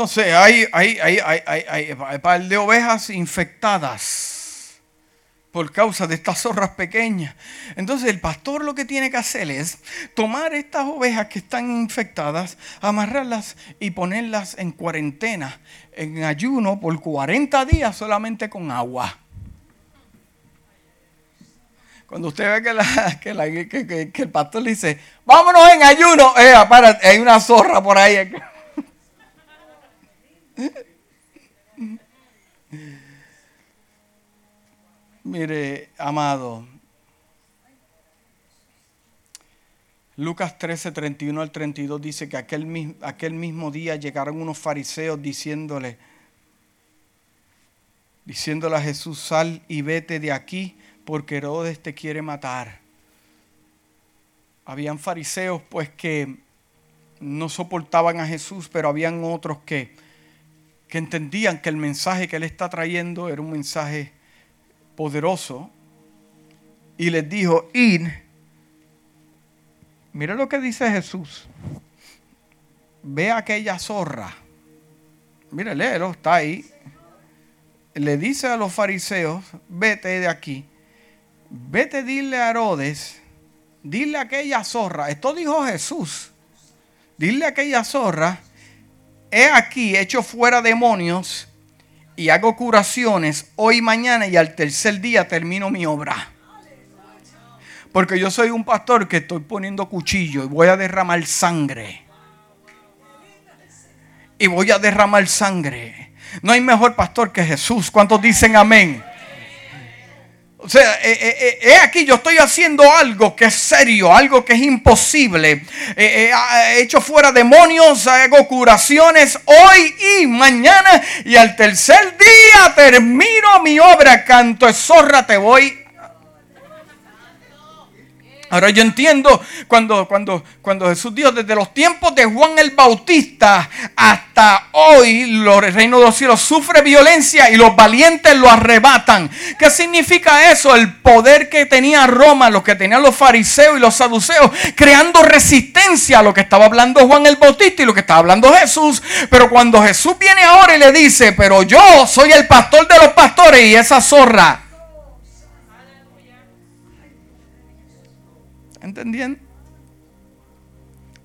Entonces hay, hay, hay, hay, par de ovejas infectadas por causa de estas zorras pequeñas. Entonces el pastor lo que tiene que hacer es tomar estas ovejas que están infectadas, amarrarlas y ponerlas en cuarentena, en ayuno por 40 días solamente con agua. Cuando usted ve [laughs] que, el pastor le dice, vámonos en ayuno, eh, hay una zorra por ahí. Mire, amado, Lucas 13, 31 al 32 dice que aquel, aquel mismo día llegaron unos fariseos diciéndole, diciéndole a Jesús, sal y vete de aquí porque Herodes te quiere matar. Habían fariseos pues que no soportaban a Jesús, pero habían otros que que entendían que el mensaje que él está trayendo era un mensaje poderoso. Y les dijo, id, mira lo que dice Jesús. Ve aquella zorra. Mira, léelo, está ahí. Le dice a los fariseos, vete de aquí. Vete, dile a Herodes, dile a aquella zorra. Esto dijo Jesús. Dile a aquella zorra he aquí hecho fuera demonios y hago curaciones hoy mañana y al tercer día termino mi obra. Porque yo soy un pastor que estoy poniendo cuchillo y voy a derramar sangre. Y voy a derramar sangre. No hay mejor pastor que Jesús. ¿Cuántos dicen amén? O sea, eh, eh, eh, aquí yo estoy haciendo algo que es serio, algo que es imposible. he hecho fuera demonios, hago curaciones hoy y mañana. Y al tercer día termino mi obra. Canto es zorra, te voy Ahora yo entiendo cuando, cuando, cuando Jesús dijo desde los tiempos de Juan el Bautista hasta hoy, el reino de los cielos sufre violencia y los valientes lo arrebatan. ¿Qué significa eso? El poder que tenía Roma, lo que tenían los fariseos y los saduceos, creando resistencia a lo que estaba hablando Juan el Bautista y lo que estaba hablando Jesús. Pero cuando Jesús viene ahora y le dice, pero yo soy el pastor de los pastores y esa zorra ¿Entendiendo?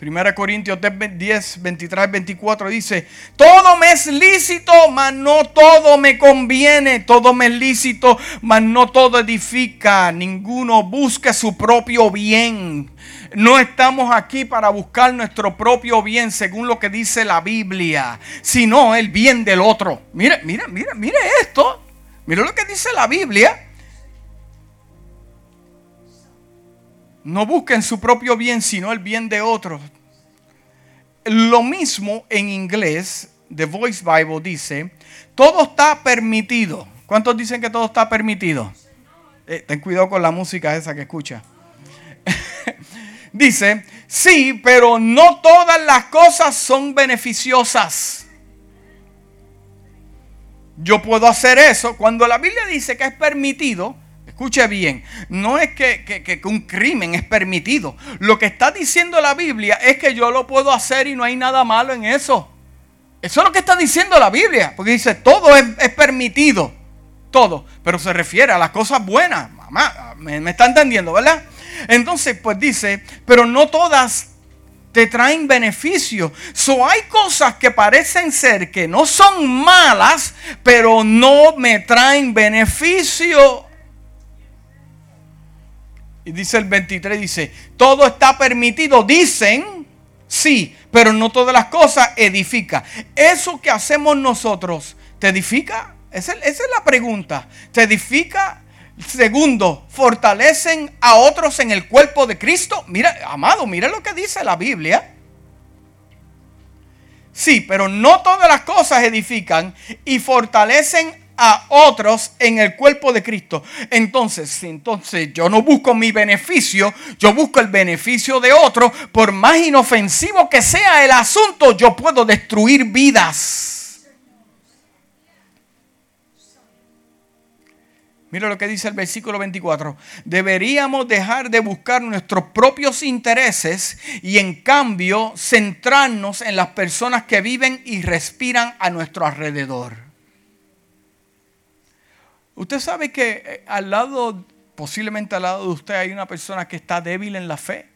1 Corintios 10, 23, 24 dice, todo me es lícito, mas no todo me conviene, todo me es lícito, mas no todo edifica, ninguno busca su propio bien. No estamos aquí para buscar nuestro propio bien según lo que dice la Biblia, sino el bien del otro. Mire, mire, mire, mire esto. Mire lo que dice la Biblia. No busquen su propio bien, sino el bien de otros. Lo mismo en inglés, The Voice Bible dice, todo está permitido. ¿Cuántos dicen que todo está permitido? Eh, ten cuidado con la música esa que escucha. [laughs] dice, sí, pero no todas las cosas son beneficiosas. Yo puedo hacer eso. Cuando la Biblia dice que es permitido, Escuche bien, no es que, un crimen es permitido. Lo que está diciendo la Biblia es que yo lo puedo hacer y no hay nada malo en eso. Eso es lo que está diciendo la Biblia, porque dice, todo es, permitido, todo, pero se refiere a las cosas buenas. Mamá, me, está entendiendo, ¿verdad? Entonces, pues dice, pero no todas te traen beneficio. So hay cosas que parecen ser que no son malas, pero no me traen beneficio. Y dice el 23, dice, todo está permitido, dicen, sí, pero no todas las cosas edifica. Eso que hacemos nosotros, ¿te edifica? Esa, es la pregunta. ¿Te edifica? Segundo, ¿fortalecen a otros en el cuerpo de Cristo? Mira, amado, mira lo que dice la Biblia. Sí, pero no todas las cosas edifican y fortalecen a otros en el cuerpo de Cristo. Entonces, entonces yo no busco mi beneficio, yo busco el beneficio de otro. Por más inofensivo que sea el asunto, yo puedo destruir vidas. Mira lo que dice el versículo 24. Deberíamos dejar de buscar nuestros propios intereses y en cambio centrarnos en las personas que viven y respiran a nuestro alrededor. Usted sabe que eh, al lado, posiblemente al lado de usted hay una persona que está débil en la fe.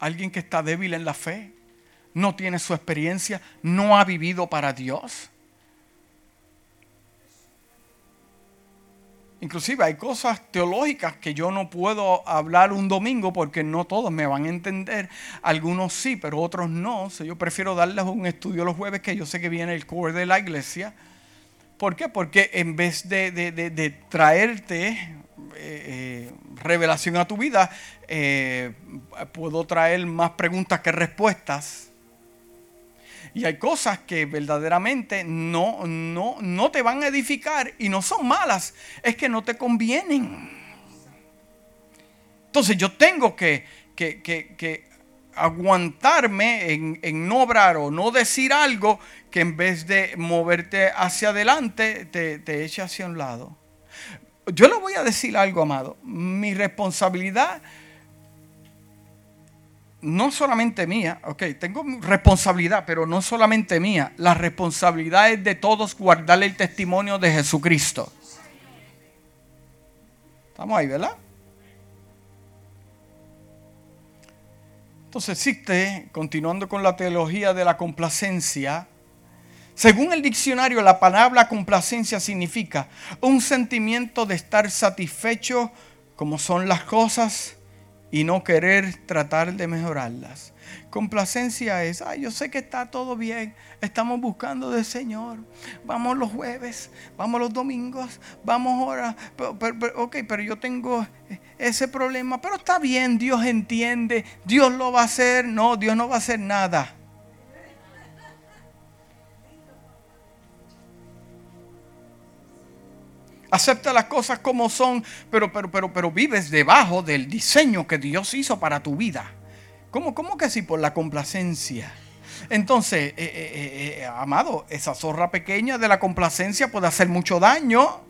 Alguien que está débil en la fe, no tiene su experiencia, no ha vivido para Dios. Inclusive hay cosas teológicas que yo no puedo hablar un domingo porque no todos me van a entender. Algunos sí, pero otros no. yo prefiero darles un estudio los jueves que yo sé que viene el core de la iglesia ¿Por qué? Porque en vez de, traerte eh, eh, revelación a tu vida, eh, puedo traer más preguntas que respuestas. Y hay cosas que verdaderamente no, no, no te van a edificar y no son malas, es que no te convienen. Entonces yo tengo que, que, aguantarme en, en, no obrar o no decir algo que en vez de moverte hacia adelante, te, te eche hacia un lado. Yo le voy a decir algo, amado. Mi responsabilidad, no solamente mía, ok, tengo responsabilidad, pero no solamente mía. La responsabilidad es de todos guardarle el testimonio de Jesucristo. Estamos ahí, ¿verdad? Entonces existe, continuando con la teología de la complacencia, según el diccionario, la palabra complacencia significa un sentimiento de estar satisfecho como son las cosas y no querer tratar de mejorarlas. Complacencia es, ay, yo sé que está todo bien, estamos buscando del Señor. Vamos los jueves, vamos los domingos, vamos ahora. ok, pero yo tengo ese problema, pero está bien, Dios entiende, Dios lo va a hacer. No, Dios no va a hacer nada. Acepta las cosas como son, pero, pero, pero, pero vives debajo del diseño que Dios hizo para tu vida. ¿Cómo, cómo que sí? Por la complacencia. Entonces, eh, eh, eh, amado, esa zorra pequeña de la complacencia puede hacer mucho daño.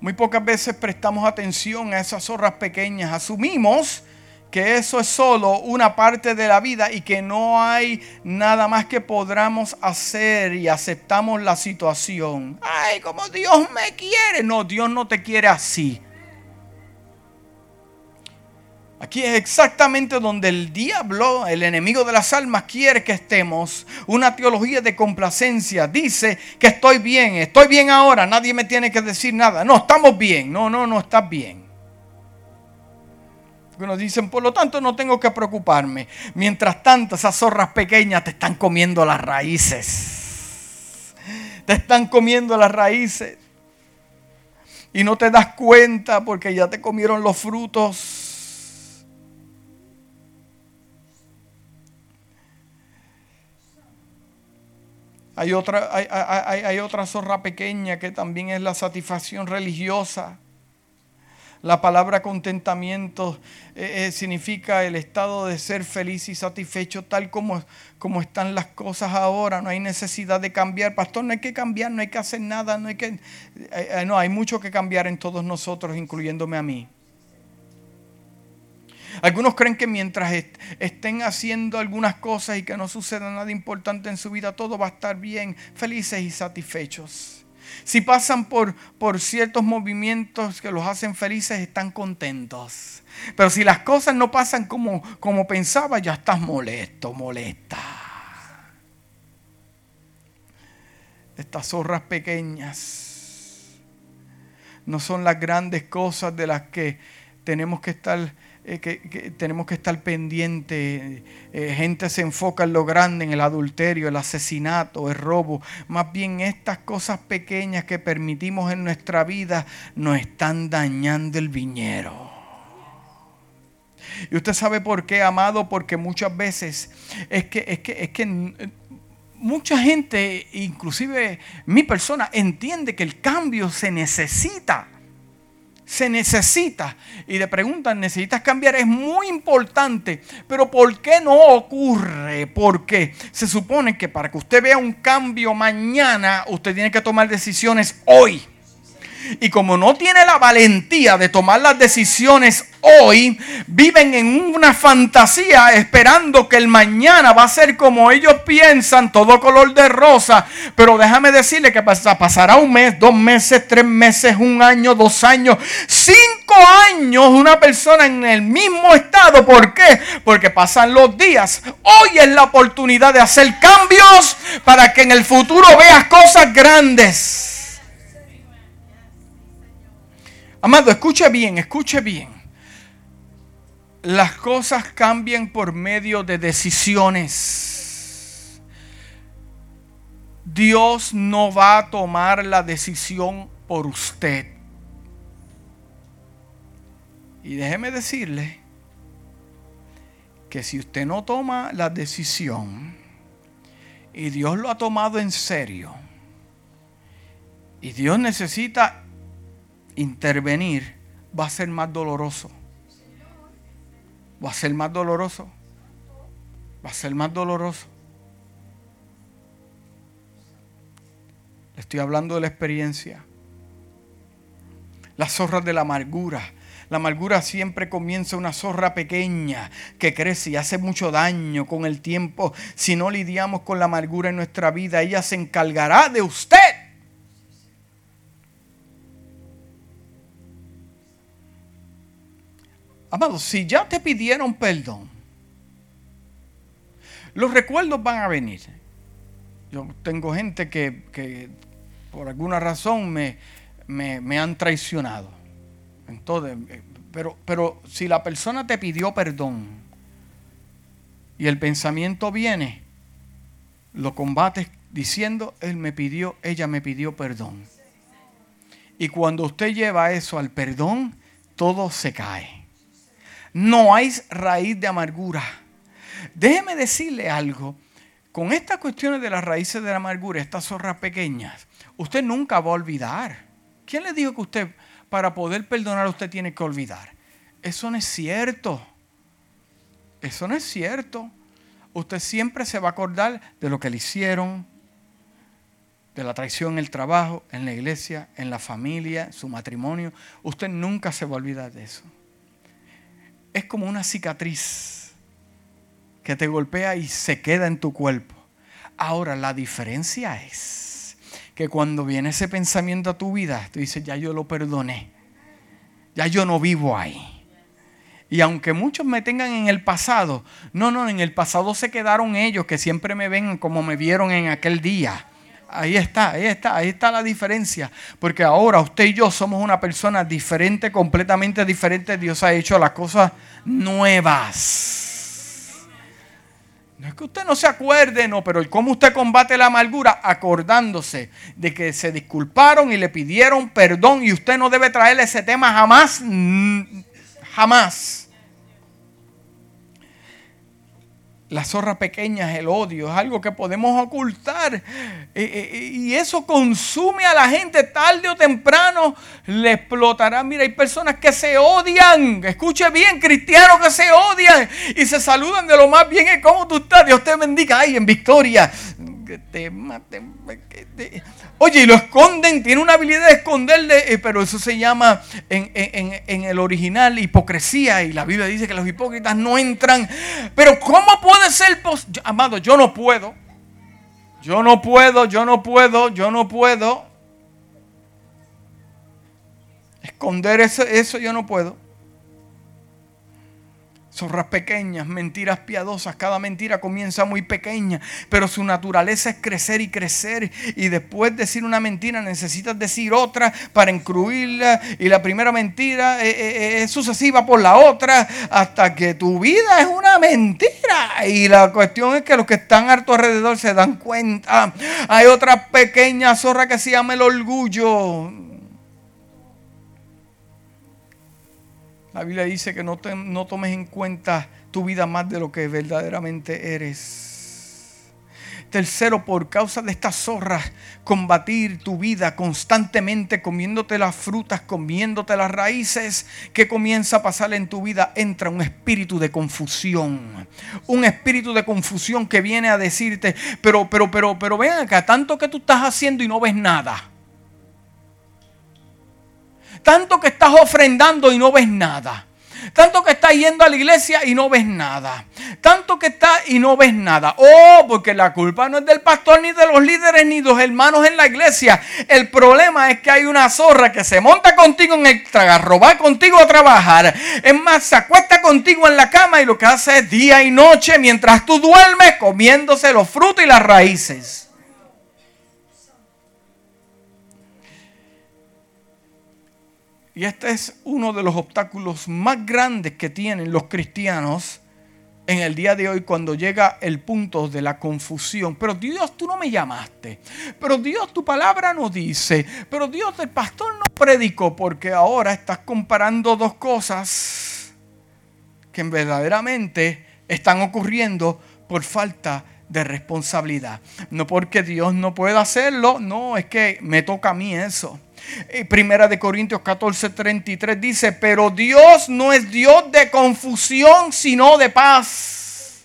Muy pocas veces prestamos atención a esas zorras pequeñas. Asumimos que eso es solo una parte de la vida y que no hay nada más que podamos hacer y aceptamos la situación. Ay, como Dios me quiere. No, Dios no te quiere así. Aquí es exactamente donde el diablo, el enemigo de las almas, quiere que estemos. Una teología de complacencia. Dice que estoy bien, estoy bien ahora, nadie me tiene que decir nada. No, estamos bien. No, no, no estás bien. Nos dicen, por lo tanto, no tengo que preocuparme. Mientras tanto, esas zorras pequeñas te están comiendo las raíces. Te están comiendo las raíces. Y no te das cuenta porque ya te comieron los frutos Hay otra, hay, otra zorra pequeña que también es la satisfacción religiosa. La palabra contentamiento eh, eh, significa el estado de ser feliz y satisfecho tal como, como están las cosas ahora. No hay necesidad de cambiar. Pastor, no hay que cambiar, no hay que hacer nada. No hay, que, eh, no, hay mucho que cambiar en todos nosotros, incluyéndome a mí. Algunos creen que mientras estén haciendo algunas cosas y que no suceda nada importante en su vida, todo va a estar bien, felices y satisfechos. Si pasan por, por ciertos movimientos que los hacen felices, están contentos. Pero si las cosas no pasan como, como pensaba, ya estás molesto, molesta. Estas zorras pequeñas no son las grandes cosas de las que tenemos que estar eh, que, tenemos que estar pendientes. Eh, gente se enfoca en lo grande, en el adulterio, el asesinato, el robo. Más bien estas cosas pequeñas que permitimos en nuestra vida nos están dañando el viñero. Y usted sabe por qué, amado, porque muchas veces es que, es que, es que mucha gente, inclusive mi persona, entiende que el cambio se necesita se necesita. Y le preguntan, ¿necesitas cambiar? Es muy importante. Pero ¿por qué no ocurre? Porque se supone que para que usted vea un cambio mañana, usted tiene que tomar decisiones hoy. Y como no tiene la valentía de tomar las decisiones hoy, viven en una fantasía esperando que el mañana va a ser como ellos piensan, todo color de rosa. Pero déjame decirle que pasará un mes, dos meses, tres meses, un año, dos años, cinco años una persona en el mismo estado. ¿Por qué? Porque pasan los días. Hoy es la oportunidad de hacer cambios para que en el futuro veas cosas grandes. Amado, escuche bien, escuche bien. Las cosas cambian por medio de decisiones. Dios no va a tomar la decisión por usted. Y déjeme decirle que si usted no toma la decisión y Dios lo ha tomado en serio, y Dios necesita intervenir va a ser más doloroso. Va a ser más doloroso. Va a ser más doloroso. Le estoy hablando de la experiencia. Las zorras de la amargura. La amargura siempre comienza una zorra pequeña que crece y hace mucho daño con el tiempo. Si no lidiamos con la amargura en nuestra vida, ella se encargará de usted. Amado, si ya te pidieron perdón, los recuerdos van a venir. Yo tengo gente que, por alguna razón me, me, han traicionado. Entonces, eh, pero, pero si la persona te pidió perdón y el pensamiento viene, lo combates diciendo, él me pidió, ella me pidió perdón. Y cuando usted lleva eso al perdón, todo se cae no hay raíz de amargura. Déjeme decirle algo. Con estas cuestiones de las raíces de la amargura, estas zorras pequeñas, usted nunca va a olvidar. ¿Quién le dijo que usted, para poder perdonar, usted tiene que olvidar? Eso no es cierto. Eso no es cierto. Usted siempre se va a acordar de lo que le hicieron, de la traición en el trabajo, en la iglesia, en la familia, su matrimonio. Usted nunca se va a olvidar de eso. Es como una cicatriz que te golpea y se queda en tu cuerpo. Ahora, la diferencia es que cuando viene ese pensamiento a tu vida, tú dices, ya yo lo perdoné, ya yo no vivo ahí. Y aunque muchos me tengan en el pasado, no, no, en el pasado se quedaron ellos que siempre me ven como me vieron en aquel día. Ahí está, ahí está, ahí está la diferencia. Porque ahora usted y yo somos una persona diferente, completamente diferente. Dios ha hecho las cosas nuevas. No es que usted no se acuerde, no, pero cómo usted combate la amargura acordándose de que se disculparon y le pidieron perdón y usted no debe traerle ese tema jamás, jamás. La zorra pequeña es el odio, es algo que podemos ocultar. Y eso consume a la gente tarde o temprano, le explotará. Mira, hay personas que se odian. Escuche bien, cristianos que se odian y se saludan de lo más bien. ¿Cómo tú estás? Dios te bendiga. Ay, en victoria. Te, Oye, y lo esconden, tiene una habilidad de esconderle, eh, pero eso se llama en, el original hipocresía. Y la Biblia dice que los hipócritas no entran. Pero ¿cómo puede ser Amado, yo no puedo. Yo no puedo, yo no puedo, yo no puedo. Esconder eso, eso yo no puedo. Zorras pequeñas, mentiras piadosas. Cada mentira comienza muy pequeña, pero su naturaleza es crecer y crecer. Y después de decir una mentira necesitas decir otra para incluirla. Y la primera mentira eh, eh, eh, es, sucesiva por la otra hasta que tu vida es una mentira. Y la cuestión es que los que están a tu alrededor se dan cuenta. Hay otra pequeña zorra que se llama el orgullo La Biblia dice que no, no tomes en cuenta tu vida más de lo que verdaderamente eres. Tercero, por causa de estas zorras, combatir tu vida constantemente comiéndote las frutas, comiéndote las raíces, que comienza a pasar en tu vida, entra un espíritu de confusión. Un espíritu de confusión que viene a decirte, pero, pero, pero, pero ven acá, tanto que tú estás haciendo y no ves nada. Tanto que estás ofrendando y no ves nada. Tanto que estás yendo a la iglesia y no ves nada. Tanto que estás y no ves nada. Oh, porque la culpa no es del pastor, ni de los líderes, ni de los hermanos en la iglesia. El problema es que hay una zorra que se monta contigo en el tragarro, va contigo a trabajar. Es más, se acuesta contigo en la cama y lo que hace es día y noche mientras tú duermes comiéndose los frutos y las raíces. Y este es uno de los obstáculos más grandes que tienen los cristianos en el día de hoy cuando llega el punto de la confusión. Pero Dios, tú no me llamaste. Pero Dios, tu palabra no dice. Pero Dios, el pastor no predicó porque ahora estás comparando dos cosas que verdaderamente están ocurriendo por falta de responsabilidad. No porque Dios no pueda hacerlo, no, es que me toca a mí eso. Primera de Corintios 14, 33 dice, pero Dios no es Dios de confusión, sino de paz.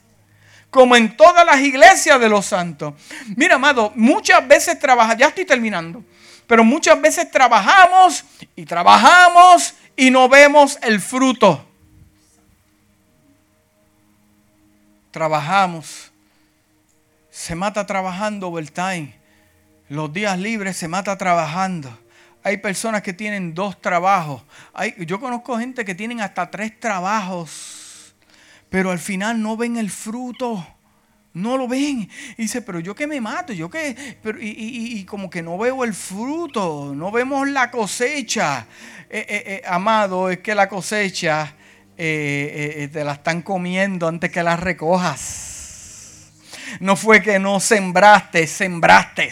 Como en todas las iglesias de los santos. Mira, amado, muchas veces trabaja, ya estoy terminando, pero muchas veces trabajamos y trabajamos y no vemos el fruto. Trabajamos. Se mata trabajando overtime. Los días libres se mata trabajando hay personas que tienen dos trabajos. Hay, yo conozco gente que tienen hasta tres trabajos, pero al final no ven el fruto. No lo ven. Y dice, pero yo que me mato, yo que... Pero, y, como que no veo el fruto, no vemos la cosecha. Eh, eh, eh, amado, es que la cosecha te la están comiendo antes que la recojas. No fue que no sembraste, sembraste.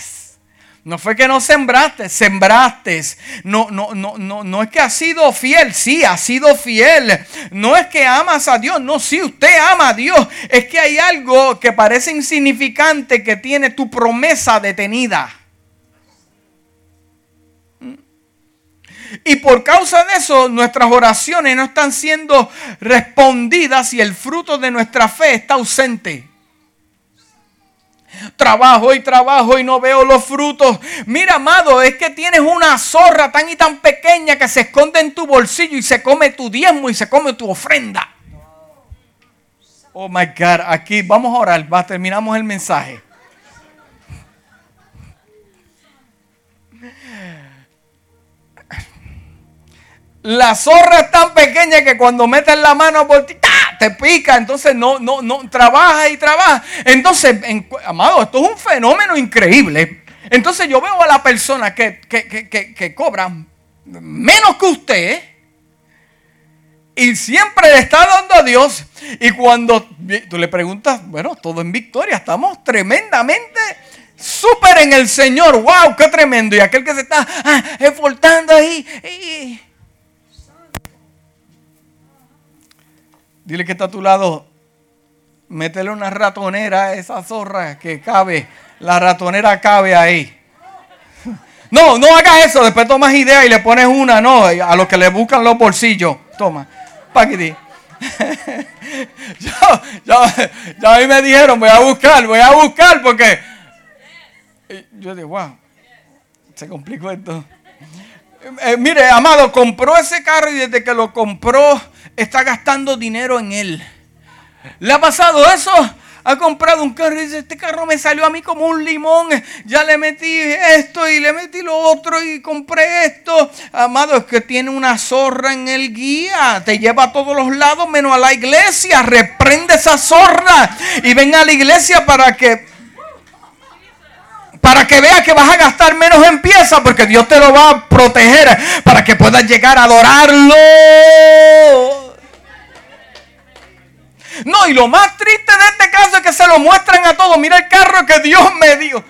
No fue que no sembraste, sembraste. No, no, no, no, no es que has sido fiel, sí, ha sido fiel. No es que amas a Dios, no, sí, usted ama a Dios. Es que hay algo que parece insignificante que tiene tu promesa detenida. Y por causa de eso, nuestras oraciones no están siendo respondidas y el fruto de nuestra fe está ausente. Trabajo y trabajo y no veo los frutos. Mira, amado, es que tienes una zorra tan y tan pequeña que se esconde en tu bolsillo y se come tu diezmo y se come tu ofrenda. Oh my God, aquí vamos a orar, va, terminamos el mensaje. La zorra es tan pequeña que cuando metes la mano por ti, te pica, entonces no, no, no, trabaja y trabaja. Entonces, amado, esto es un fenómeno increíble. Entonces yo veo a la persona que, que cobra menos que usted y siempre le está dando a Dios. Y cuando tú le preguntas, bueno, todo en victoria, estamos tremendamente súper en el Señor. ¡Wow! ¡Qué tremendo! Y aquel que se está ah, esforzando ahí. Dile que está a tu lado. Métele una ratonera a esa zorra que cabe. La ratonera cabe ahí. [laughs] No, no hagas eso. Después tomas idea y le pones una, no, a los que le buscan los bolsillos. Toma, paquete. ya, a mí me dijeron, voy a buscar, voy a buscar porque... Yo digo, wow, se complicó esto. Eh, mire, amado, compró ese carro y desde que lo compró está gastando dinero en él. ¿Le ha pasado eso? Ha comprado un carro y dice, este carro me salió a mí como un limón. Ya le metí esto y le metí lo otro y compré esto. Amado, es que tiene una zorra en el guía. Te lleva a todos los lados menos a la iglesia. Reprende esa zorra y ven a la iglesia para que para que veas que vas a gastar menos en piezas, porque Dios te lo va a proteger para que puedas llegar a adorarlo. Lo más triste de este caso es que se lo muestran a todos. Mira el carro que Dios me dio.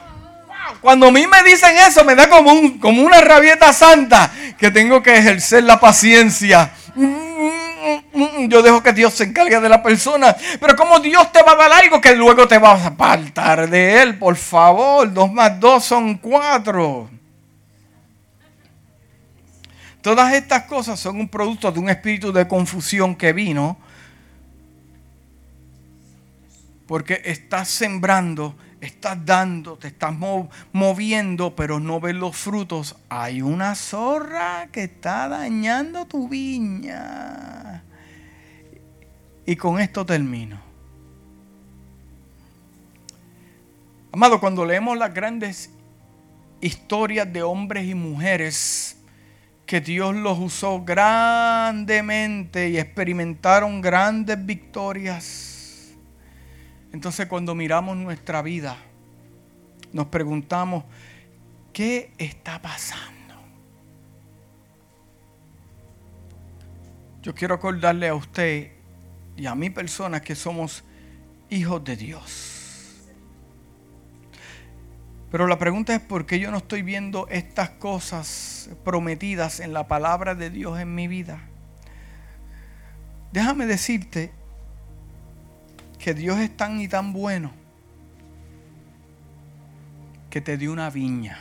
Cuando a mí me dicen eso, me da como, un, como una rabieta santa que tengo que ejercer la paciencia. Yo dejo que Dios se encargue de la persona. Pero como Dios te va a dar algo que luego te vas a apartar de Él, por favor. Dos más dos son cuatro. Todas estas cosas son un producto de un espíritu de confusión que vino porque estás sembrando, estás dando, te estás moviendo, pero no ves los frutos. Hay una zorra que está dañando tu viña. Y con esto termino. Amado, cuando leemos las grandes historias de hombres y mujeres que Dios los usó grandemente y experimentaron grandes victorias, entonces cuando miramos nuestra vida, nos preguntamos, ¿qué está pasando? Yo quiero acordarle a usted y a mi persona que somos hijos de Dios. Pero la pregunta es por qué yo no estoy viendo estas cosas prometidas en la palabra de Dios en mi vida. Déjame decirte que Dios es tan y tan bueno que te dio una viña.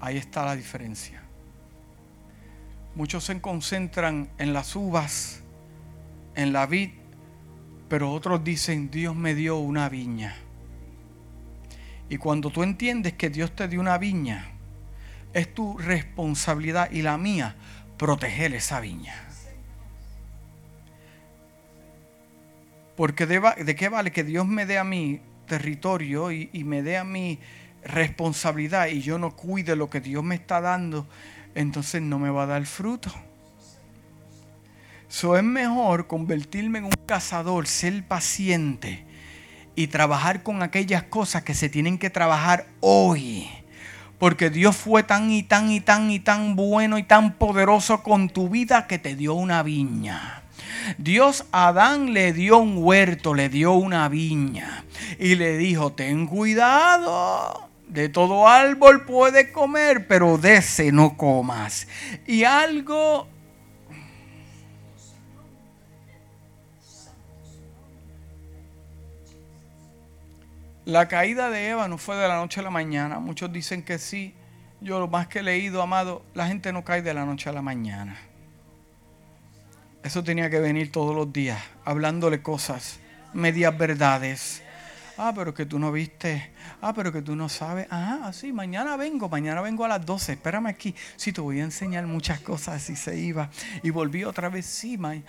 Ahí está la diferencia. Muchos se concentran en las uvas, en la vid, pero otros dicen, Dios me dio una viña. Y cuando tú entiendes que Dios te dio una viña, es tu responsabilidad y la mía proteger esa viña. Porque de, qué vale que Dios me dé a mí territorio y, me dé a mí responsabilidad y yo no cuide lo que Dios me está dando, entonces no me va a dar fruto. Eso es mejor convertirme en un cazador, ser paciente y trabajar con aquellas cosas que se tienen que trabajar hoy. Porque Dios fue tan y tan y tan y tan bueno y tan poderoso con tu vida que te dio una viña. Dios a Adán le dio un huerto, le dio una viña y le dijo, ten cuidado. De todo árbol puedes comer, pero de ese no comas. Y algo La caída de Eva no fue de la noche a la mañana. Muchos dicen que sí. Yo lo más que he leído, amado, la gente no cae de la noche a la mañana. Eso tenía que venir todos los días, hablándole cosas, medias verdades, Ah, pero que tú no viste. Ah, pero que tú no sabes. Ah, sí, mañana vengo, mañana vengo a las 12. Espérame aquí. Sí, te voy a enseñar muchas cosas. Y se iba. Y volví otra vez. Sí, mañana.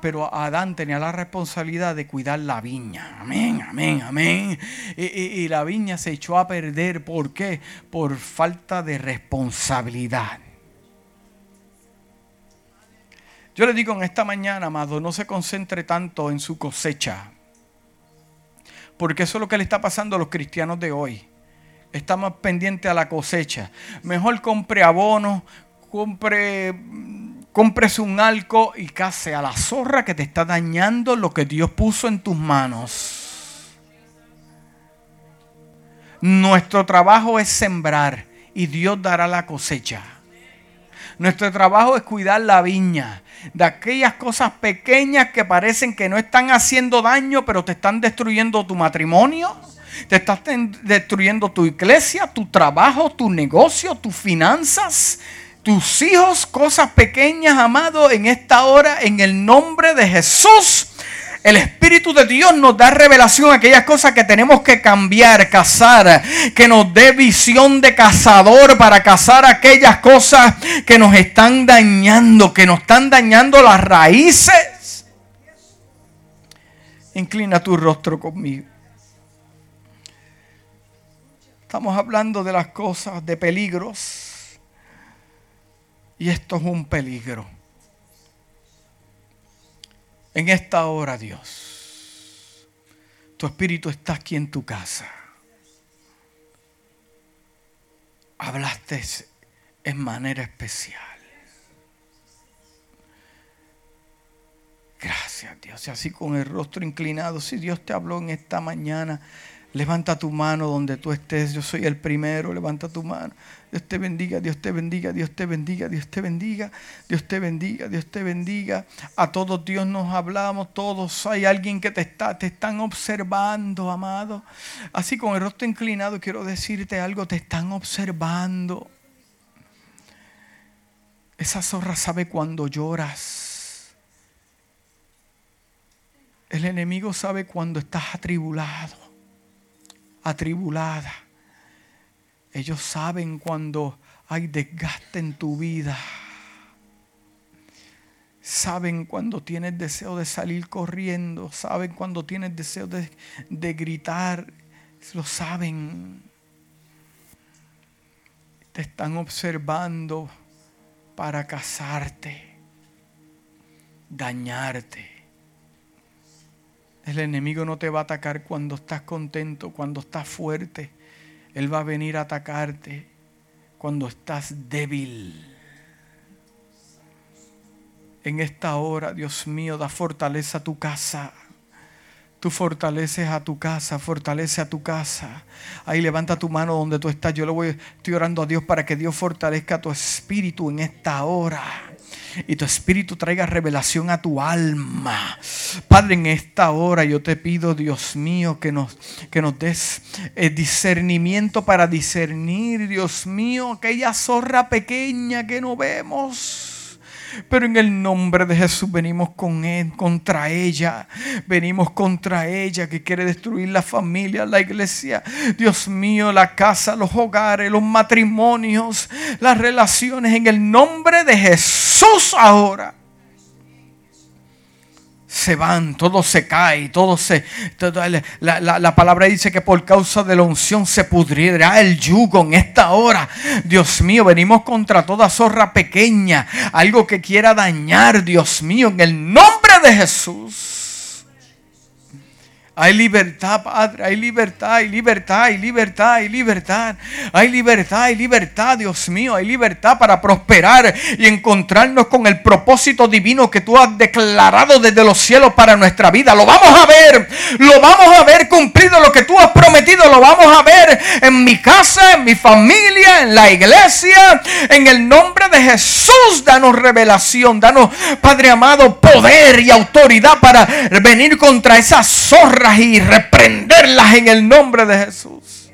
Pero Adán tenía la responsabilidad de cuidar la viña. Amén, amén, amén. Y, y la viña se echó a perder. ¿Por qué? Por falta de responsabilidad. Yo le digo en esta mañana, amado, no se concentre tanto en su cosecha porque eso es lo que le está pasando a los cristianos de hoy. Estamos pendientes a la cosecha. Mejor compre abono, compre, compres un alco y case a la zorra que te está dañando lo que Dios puso en tus manos. Nuestro trabajo es sembrar y Dios dará la cosecha. Nuestro trabajo es cuidar la viña de aquellas cosas pequeñas que parecen que no están haciendo daño, pero te están destruyendo tu matrimonio, te estás destruyendo tu iglesia, tu trabajo, tu negocio, tus finanzas, tus hijos, cosas pequeñas, amado, en esta hora, en el nombre de Jesús. El Espíritu de Dios nos da revelación a aquellas cosas que tenemos que cambiar, cazar, que nos dé visión de cazador para cazar aquellas cosas que nos están dañando, que nos están dañando las raíces. Inclina tu rostro conmigo. Estamos hablando de las cosas, de peligros. Y esto es un peligro en esta hora, Dios. Tu espíritu está aquí en tu casa. Hablaste en manera especial. Gracias, Dios. Y así con el rostro inclinado, si Dios te habló en esta mañana, levanta tu mano donde tú estés. Yo soy el primero, levanta tu mano. Dios te bendiga, Dios te bendiga, Dios te bendiga, Dios te bendiga, Dios te bendiga, Dios te bendiga. A todos Dios nos hablamos, todos hay alguien que te está, te están observando, amado. Así con el rostro inclinado quiero decirte algo, te están observando. Esa zorra sabe cuando lloras. El enemigo sabe cuando estás atribulado, atribulada. Ellos saben cuando hay desgaste en tu vida. Saben cuando tienes deseo de salir corriendo. Saben cuando tienes deseo de, de gritar. Lo saben. Te están observando para casarte, dañarte. El enemigo no te va a atacar cuando estás contento, cuando estás fuerte. Él va a venir a atacarte cuando estás débil. En esta hora, Dios mío, da fortaleza a tu casa. Tú fortaleces a tu casa, fortalece a tu casa. Ahí levanta tu mano donde tú estás. Yo le voy, estoy orando a Dios para que Dios fortalezca tu espíritu en esta hora y tu espíritu traiga revelación a tu alma. Padre, en esta hora yo te pido, Dios mío, que nos, que nos des eh, discernimiento para discernir, Dios mío, aquella zorra pequeña que no vemos pero en el nombre de Jesús venimos con él, contra ella. Venimos contra ella que quiere destruir la familia, la iglesia. Dios mío, la casa, los hogares, los matrimonios, las relaciones. En el nombre de Jesús ahora se van, todo se cae, todo se... la, palabra dice que por causa de la unción se pudrirá el yugo en esta hora. Dios mío, venimos contra toda zorra pequeña, algo que quiera dañar, Dios mío, en el nombre de Jesús. Hay libertad, Padre, hay libertad, hay libertad, hay libertad, hay libertad. Hay libertad, hay libertad, Dios mío, hay libertad para prosperar y encontrarnos con el propósito divino que tú has declarado desde los cielos para nuestra vida. Lo vamos a ver, lo vamos a ver cumplido lo que tú has prometido, lo vamos a ver en mi casa, en mi familia, en la iglesia. En el nombre de Jesús, danos revelación, danos, Padre amado, poder y autoridad para venir contra esa zorra y reprenderlas en el nombre de Jesús.